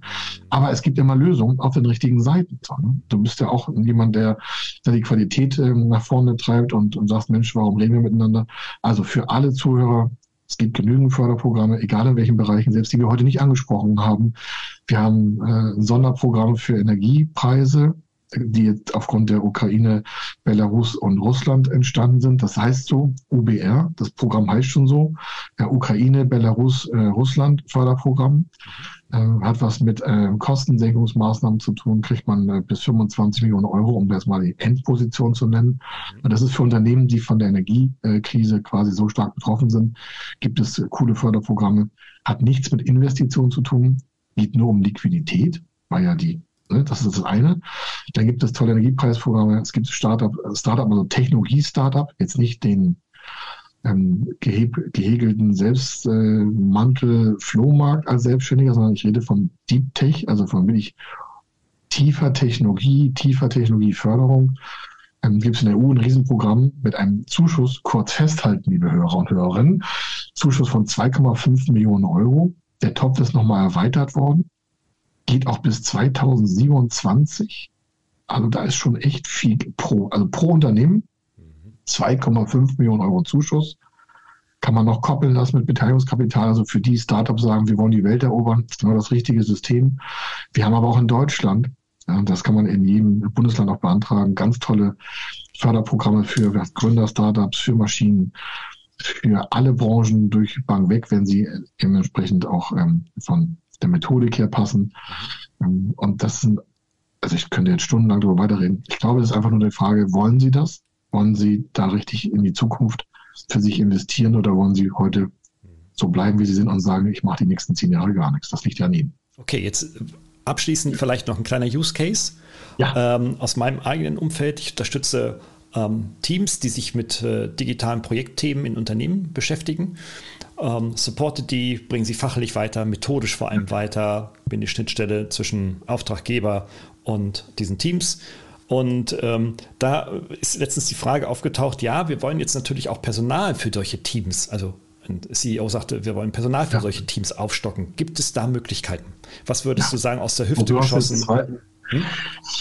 Aber es gibt immer Lösungen auf den richtigen Seiten. Du bist ja auch jemand, der, der die Qualität ähm, nach vorne treibt und, und sagst, Mensch, warum reden wir miteinander? Also für alle Zuhörer, es gibt genügend Förderprogramme, egal in welchen Bereichen, selbst die wir heute nicht angesprochen haben. Wir haben äh, ein Sonderprogramm für Energiepreise, die jetzt aufgrund der Ukraine, Belarus und Russland entstanden sind. Das heißt so, UBR, das Programm heißt schon so, ja, Ukraine, Belarus, äh, Russland Förderprogramm. Hat was mit äh, Kostensenkungsmaßnahmen zu tun, kriegt man äh, bis 25 Millionen Euro, um das mal die Endposition zu nennen. Und das ist für Unternehmen, die von der Energiekrise quasi so stark betroffen sind, gibt es coole Förderprogramme. Hat nichts mit Investitionen zu tun, geht nur um Liquidität, weil ja die ne, das ist das eine. Dann gibt es tolle Energiepreisprogramme. Es gibt Startup, Startup, also Technologie-Startup, jetzt nicht den ähm, gehegelten Selbstmantel äh, Flohmarkt als Selbstständiger, sondern ich rede von Deep Tech, also von wirklich tiefer Technologie, tiefer Technologieförderung. Ähm, gibt es in der EU ein Riesenprogramm mit einem Zuschuss, kurz festhalten, liebe Hörer und Hörerinnen, Zuschuss von 2,5 Millionen Euro. Der Topf ist nochmal erweitert worden, geht auch bis 2027. Also da ist schon echt viel pro, also pro Unternehmen 2,5 Millionen Euro Zuschuss. Kann man noch koppeln lassen mit Beteiligungskapital. Also für die Startups sagen, wir wollen die Welt erobern. Das ist genau das richtige System. Wir haben aber auch in Deutschland, ja, das kann man in jedem Bundesland auch beantragen, ganz tolle Förderprogramme für Gründer-Startups, für Maschinen, für alle Branchen durch Bank weg, wenn sie dementsprechend auch ähm, von der Methodik her passen. Ähm, und das sind, also ich könnte jetzt stundenlang darüber weiterreden. Ich glaube, es ist einfach nur eine Frage, wollen Sie das? Wollen Sie da richtig in die Zukunft für sich investieren oder wollen Sie heute so bleiben, wie Sie sind und sagen, ich mache die nächsten zehn Jahre gar nichts? Das liegt ja an Ihnen. Okay, jetzt abschließend vielleicht noch ein kleiner Use Case ja. ähm, aus meinem eigenen Umfeld. Ich unterstütze ähm, Teams, die sich mit äh, digitalen Projektthemen in Unternehmen beschäftigen. Ähm, supporte die, bringen sie fachlich weiter, methodisch vor allem weiter, bin die Schnittstelle zwischen Auftraggeber und diesen Teams Und ähm, da ist letztens die Frage aufgetaucht, ja, wir wollen jetzt natürlich auch Personal für solche Teams, also ein CEO sagte, wir wollen Personal für ja. solche Teams aufstocken. Gibt es da Möglichkeiten? Was würdest ja. du sagen, aus der Hüfte geschossen? Hm?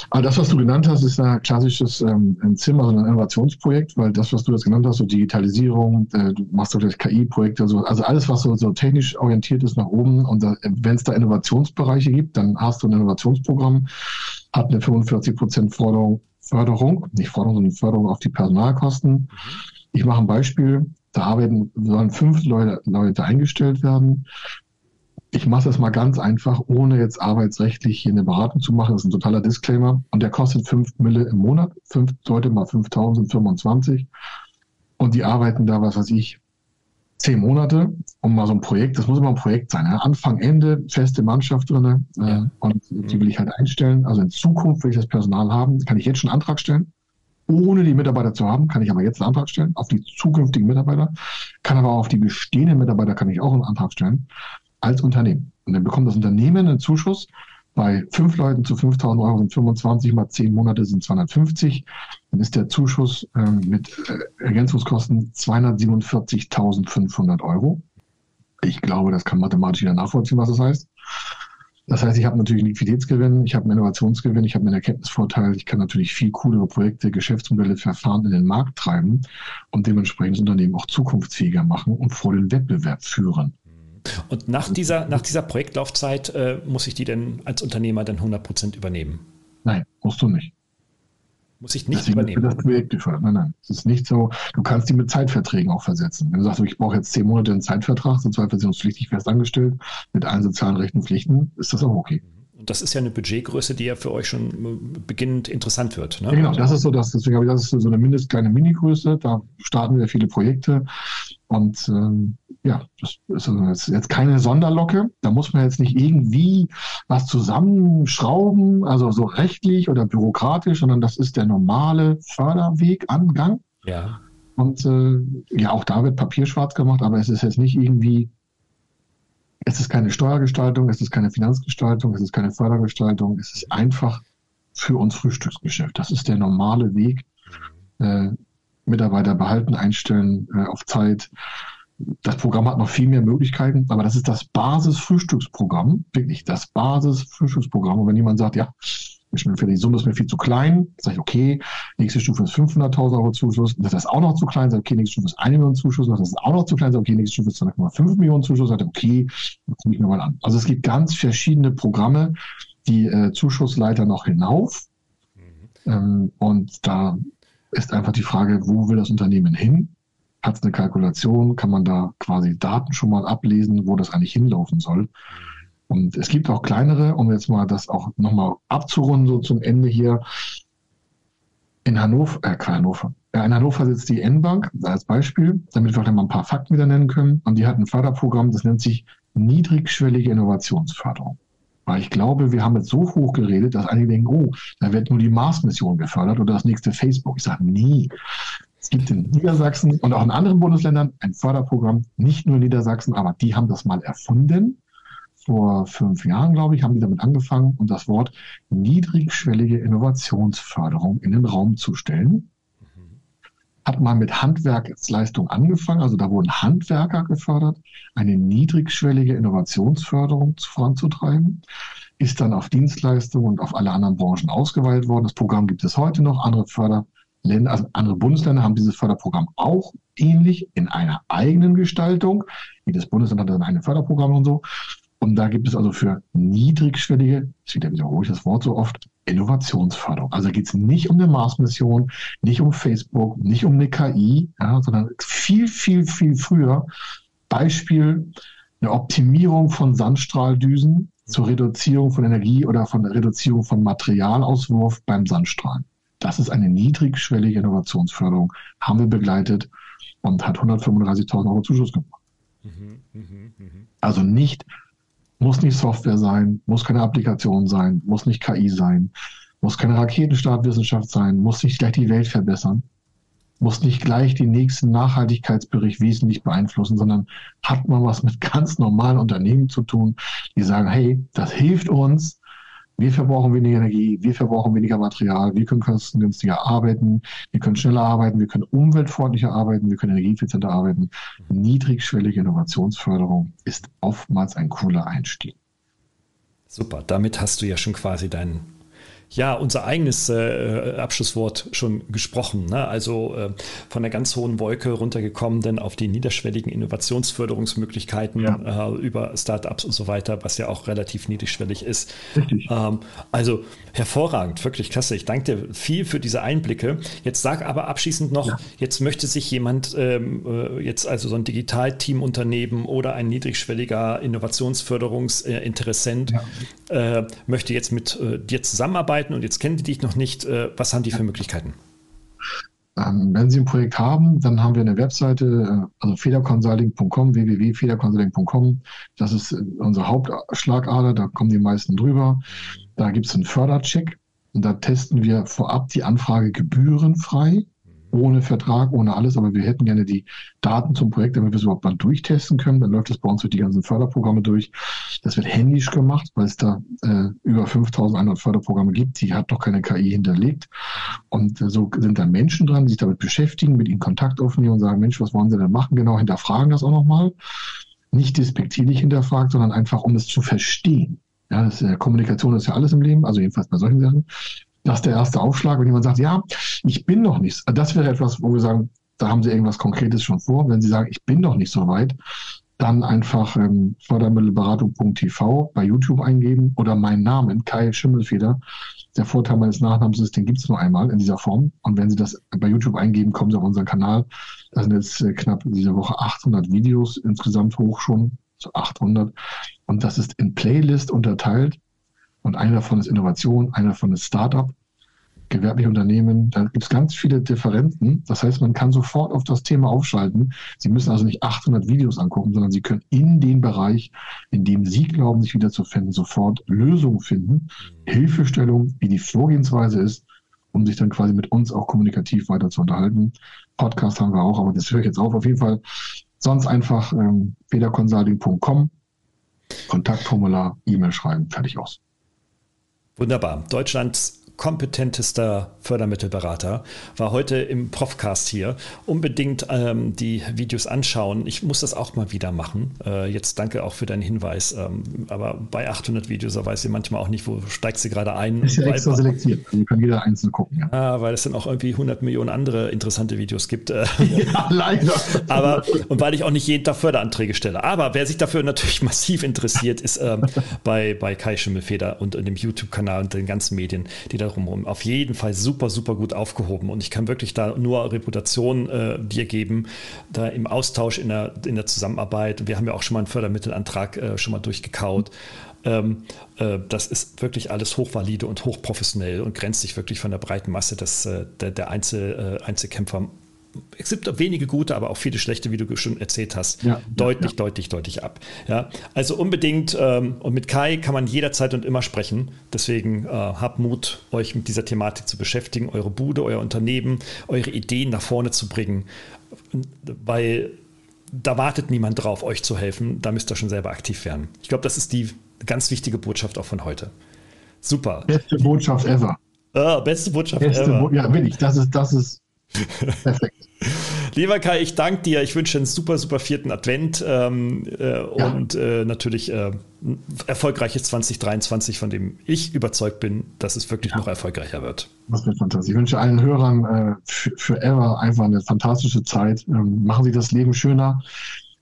Aber das, was du genannt hast, ist ein klassisches ähm, Zimmer, also ein Innovationsprojekt, weil das, was du jetzt genannt hast, so Digitalisierung, äh, du machst doch vielleicht KI-Projekte, so, also alles, was so, so technisch orientiert ist nach oben und wenn es da Innovationsbereiche gibt, dann hast du ein Innovationsprogramm, hat eine 45 Prozent Forderung, Förderung, nicht Forderung, sondern Förderung auf die Personalkosten. Mhm. Ich mache ein Beispiel. Da arbeiten, sollen fünf Leute, Leute eingestellt werden ich mache das mal ganz einfach, ohne jetzt arbeitsrechtlich hier eine Beratung zu machen. Das ist ein totaler Disclaimer. Und der kostet 5 Mille im Monat. Fünf Leute mal 5000, 25. Und die arbeiten da, was weiß ich, zehn Monate, um mal so ein Projekt, das muss immer ein Projekt sein. Ja? Anfang, Ende, feste Mannschaft drin. Äh, ja. Und die will ich halt einstellen. Also in Zukunft will ich das Personal haben, kann ich jetzt schon einen Antrag stellen. Ohne die Mitarbeiter zu haben, kann ich aber jetzt einen Antrag stellen auf die zukünftigen Mitarbeiter, kann aber auch auf die bestehenden Mitarbeiter kann ich auch einen Antrag stellen als Unternehmen. Und dann bekommt das Unternehmen einen Zuschuss. Bei fünf Leuten zu 5.000 Euro sind 25 mal zehn Monate sind 250. Dann ist der Zuschuss äh, mit äh, Ergänzungskosten 247.500 Euro. Ich glaube, das kann mathematisch wieder nachvollziehen, was das heißt. Das heißt, ich habe natürlich einen Liquiditätsgewinn, ich habe einen Innovationsgewinn, ich habe einen Erkenntnisvorteil, ich kann natürlich viel coolere Projekte, Geschäftsmodelle, Verfahren in den Markt treiben und dementsprechend das Unternehmen auch zukunftsfähiger machen und vor den Wettbewerb führen. Und nach dieser, nach dieser Projektlaufzeit äh, muss ich die denn als Unternehmer dann 100% übernehmen? Nein, musst du nicht. Muss ich nicht Deswegen übernehmen. das Projekt gefördert. Nein, nein. Es ist nicht so. Du kannst die mit Zeitverträgen auch versetzen. Wenn du sagst, ich brauche jetzt zehn Monate einen Zeitvertrag, sozialversicherungspflichtig fest angestellt, mit allen sozialen Rechten und Pflichten, ist das auch okay. Und das ist ja eine Budgetgröße, die ja für euch schon äh, beginnend interessant wird. Ne? Ja, genau, das ist so, das, deswegen habe ich das ist so eine mindest kleine Mini-Größe. Da starten wir viele Projekte. Und ähm, ja, das ist also jetzt keine Sonderlocke. Da muss man jetzt nicht irgendwie was zusammenschrauben, also so rechtlich oder bürokratisch, sondern das ist der normale Förderwegangang. Ja. Und äh, ja, auch da wird Papier schwarz gemacht, aber es ist jetzt nicht irgendwie, es ist keine Steuergestaltung, es ist keine Finanzgestaltung, es ist keine Fördergestaltung, es ist einfach für uns Frühstücksgeschäft. Das ist der normale Weg. Äh, Mitarbeiter behalten, einstellen äh, auf Zeit. Das Programm hat noch viel mehr Möglichkeiten, aber das ist das Basis-Frühstücksprogramm, wirklich das Basis-Frühstücksprogramm. Und wenn jemand sagt, ja, die Summe ist mir viel zu klein, sage ich, okay, nächste Stufe ist 500.000 Euro Zuschuss, das ist auch noch zu klein, sage okay, nächste Stufe ist 1 Million Zuschuss, das ist auch noch zu klein, sage okay, nächste Stufe ist 2,5 Millionen Zuschuss, sage okay, dann gucke ich mir mal an. Also es gibt ganz verschiedene Programme, die äh, Zuschussleiter noch hinauf. Mhm. Ähm, und da ist einfach die Frage, wo will das Unternehmen hin? Hat es eine Kalkulation? Kann man da quasi Daten schon mal ablesen, wo das eigentlich hinlaufen soll? Und es gibt auch kleinere, um jetzt mal das auch nochmal abzurunden, so zum Ende hier. In Hannover, äh, Hannover. In Hannover sitzt die N-Bank als Beispiel, damit wir vielleicht mal ein paar Fakten wieder nennen können. Und die hat ein Förderprogramm, das nennt sich niedrigschwellige Innovationsförderung. Weil ich glaube, wir haben jetzt so hoch geredet, dass einige denken, oh, da wird nur die Mars-Mission gefördert oder das nächste Facebook. Ich sage, nie. Es gibt in Niedersachsen und auch in anderen Bundesländern ein Förderprogramm, nicht nur in Niedersachsen, aber die haben das mal erfunden. Vor fünf Jahren, glaube ich, haben die damit angefangen und das Wort niedrigschwellige Innovationsförderung in den Raum zu stellen hat mal mit Handwerksleistung angefangen, also da wurden Handwerker gefördert, eine niedrigschwellige Innovationsförderung voranzutreiben, ist dann auf Dienstleistungen und auf alle anderen Branchen ausgeweitet worden. Das Programm gibt es heute noch. Andere Förderländer, also andere Bundesländer haben dieses Förderprogramm auch ähnlich in einer eigenen Gestaltung. Jedes Bundesland hat dann ein Förderprogramm und so. Und da gibt es also für niedrigschwellige, wieder wiederhole ich das Wort so oft, Innovationsförderung. Also geht es nicht um eine Mars-Mission, nicht um Facebook, nicht um eine KI, ja, sondern viel, viel, viel früher. Beispiel eine Optimierung von Sandstrahldüsen zur Reduzierung von Energie oder von der Reduzierung von Materialauswurf beim Sandstrahlen. Das ist eine niedrigschwellige Innovationsförderung, haben wir begleitet und hat 135.000 Euro Zuschuss gemacht. Mhm, mh, mh. Also nicht muss nicht Software sein, muss keine Applikation sein, muss nicht KI sein, muss keine Raketenstartwissenschaft sein, muss nicht gleich die Welt verbessern, muss nicht gleich den nächsten Nachhaltigkeitsbericht wesentlich beeinflussen, sondern hat man was mit ganz normalen Unternehmen zu tun, die sagen, hey, das hilft uns, Wir verbrauchen weniger Energie, wir verbrauchen weniger Material, wir können kostengünstiger arbeiten, wir können schneller arbeiten, wir können umweltfreundlicher arbeiten, wir können energieeffizienter arbeiten. Niedrigschwellige Innovationsförderung ist oftmals ein cooler Einstieg. Super, damit hast du ja schon quasi deinen ja, unser eigenes äh, Abschlusswort schon gesprochen. Ne? Also äh, von der ganz hohen Wolke runtergekommen, dann auf die niederschwelligen Innovationsförderungsmöglichkeiten ja. äh, über Startups und so weiter, was ja auch relativ niedrigschwellig ist. Ähm, also hervorragend, wirklich klasse. Ich danke dir viel für diese Einblicke. Jetzt sag aber abschließend noch, ja. jetzt möchte sich jemand, ähm, äh, jetzt also so ein Digitalteamunternehmen oder ein niedrigschwelliger Innovationsförderungsinteressent, ja. Äh, möchte jetzt mit äh, dir zusammenarbeiten arbeiten und jetzt kennen die dich noch nicht. Äh, was haben die für Möglichkeiten? Ähm, wenn Sie ein Projekt haben, dann haben wir eine Webseite, äh, also federconsulting.com, www.federconsulting.com. Das ist äh, unsere Hauptschlagader, da kommen die meisten drüber. Da gibt es einen Fördercheck und da testen wir vorab die Anfrage gebührenfrei ohne Vertrag, ohne alles, aber wir hätten gerne die Daten zum Projekt, damit wir es überhaupt mal durchtesten können. Dann läuft das bei uns durch die ganzen Förderprogramme durch. Das wird händisch gemacht, weil es da äh, über 5100 Förderprogramme gibt. Die hat doch keine KI hinterlegt. Und äh, so sind da Menschen dran, die sich damit beschäftigen, mit ihnen Kontakt aufnehmen und sagen, Mensch, was wollen Sie denn machen? Genau, hinterfragen das auch nochmal. Nicht despektierlich hinterfragt, sondern einfach, um es zu verstehen. Ja, das, äh, Kommunikation ist ja alles im Leben, also jedenfalls bei solchen Sachen. Das ist der erste Aufschlag, wenn jemand sagt, ja, ich bin noch nicht. Das wäre etwas, wo wir sagen, da haben Sie irgendwas Konkretes schon vor. Wenn Sie sagen, ich bin noch nicht so weit, dann einfach ähm, fördermittelberatung.tv bei YouTube eingeben oder meinen Namen, Kai Schimmelfeder. Der Vorteil meines Nachnamens ist, den gibt es nur einmal in dieser Form. Und wenn Sie das bei YouTube eingeben, kommen Sie auf unseren Kanal. Da sind jetzt äh, knapp diese Woche 800 Videos insgesamt hoch schon, so 800. Und das ist in Playlist unterteilt. Und einer davon ist Innovation, einer davon ist Startup, gewerbliche Unternehmen. Da gibt es ganz viele Differenzen. Das heißt, man kann sofort auf das Thema aufschalten. Sie müssen also nicht 800 Videos angucken, sondern Sie können in den Bereich, in dem Sie glauben, sich wiederzufinden, sofort Lösungen finden, Hilfestellung, wie die Vorgehensweise ist, um sich dann quasi mit uns auch kommunikativ weiter zu unterhalten. Podcast haben wir auch, aber das höre ich jetzt auf. Auf jeden Fall sonst einfach ähm, federconsulting.com, Kontaktformular, E-Mail schreiben, fertig aus. Wunderbar. Deutschlands kompetentester Fördermittelberater, war heute im Profcast hier. Unbedingt ähm, die Videos anschauen. Ich muss das auch mal wieder machen. Äh, jetzt danke auch für deinen Hinweis. Ähm, aber bei 800 Videos, da weiß ich manchmal auch nicht, wo steigst du gerade ein. Ist ja extra selektiert. Also kann jeder einzeln gucken. Ja. Ah, weil es dann auch irgendwie 100 Millionen andere interessante Videos gibt. Äh, [laughs] ja, leider. aber, und weil ich auch nicht jeden Tag Förderanträge stelle. Aber wer sich dafür natürlich [laughs] massiv interessiert, ist ähm, [laughs] bei, bei Kai Schimmelfeder und in dem YouTube-Kanal und den ganzen Medien, die da drumherum auf jeden Fall super, super gut aufgehoben. Und ich kann wirklich da nur Reputation äh, dir geben, da im Austausch, in der, in der Zusammenarbeit. Wir haben ja auch schon mal einen Fördermittelantrag äh, schon mal durchgekaut. Ähm, äh, das ist wirklich alles hochvalide und hochprofessionell und grenzt sich wirklich von der breiten Masse des, äh, der, der Einzel, äh, Einzelkämpfer es gibt wenige gute, aber auch viele schlechte, wie du schon erzählt hast, ja, deutlich, ja. deutlich, deutlich ab. Ja, also unbedingt, ähm, und mit Kai kann man jederzeit und immer sprechen. Deswegen äh, habt Mut, euch mit dieser Thematik zu beschäftigen, eure Bude, euer Unternehmen, eure Ideen nach vorne zu bringen, weil da wartet niemand drauf, euch zu helfen. Da müsst ihr schon selber aktiv werden. Ich glaube, das ist die ganz wichtige Botschaft auch von heute. Super. Beste Botschaft ever. Ah, beste Botschaft beste ever. Bo ja, will ich. Das ist, das ist Perfekt. Lieber Kai, ich danke dir. Ich wünsche einen super, super vierten Advent ähm, äh, ja. und äh, natürlich äh, ein erfolgreiches 2023, von dem ich überzeugt bin, dass es wirklich ja. noch erfolgreicher wird. Das wird fantastisch. Ich wünsche allen Hörern äh, für ever einfach eine fantastische Zeit. Ähm, machen Sie das Leben schöner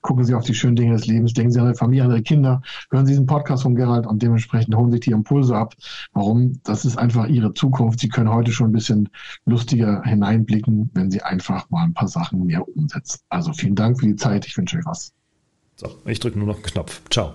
gucken Sie auf die schönen Dinge des Lebens, denken Sie an Ihre Familie, an Ihre Kinder, hören Sie diesen Podcast von Gerald und dementsprechend holen sich die Impulse ab. Warum? Das ist einfach Ihre Zukunft. Sie können heute schon ein bisschen lustiger hineinblicken, wenn Sie einfach mal ein paar Sachen mehr umsetzen. Also vielen Dank für die Zeit. Ich wünsche euch was. So, ich drücke nur noch einen Knopf. Ciao.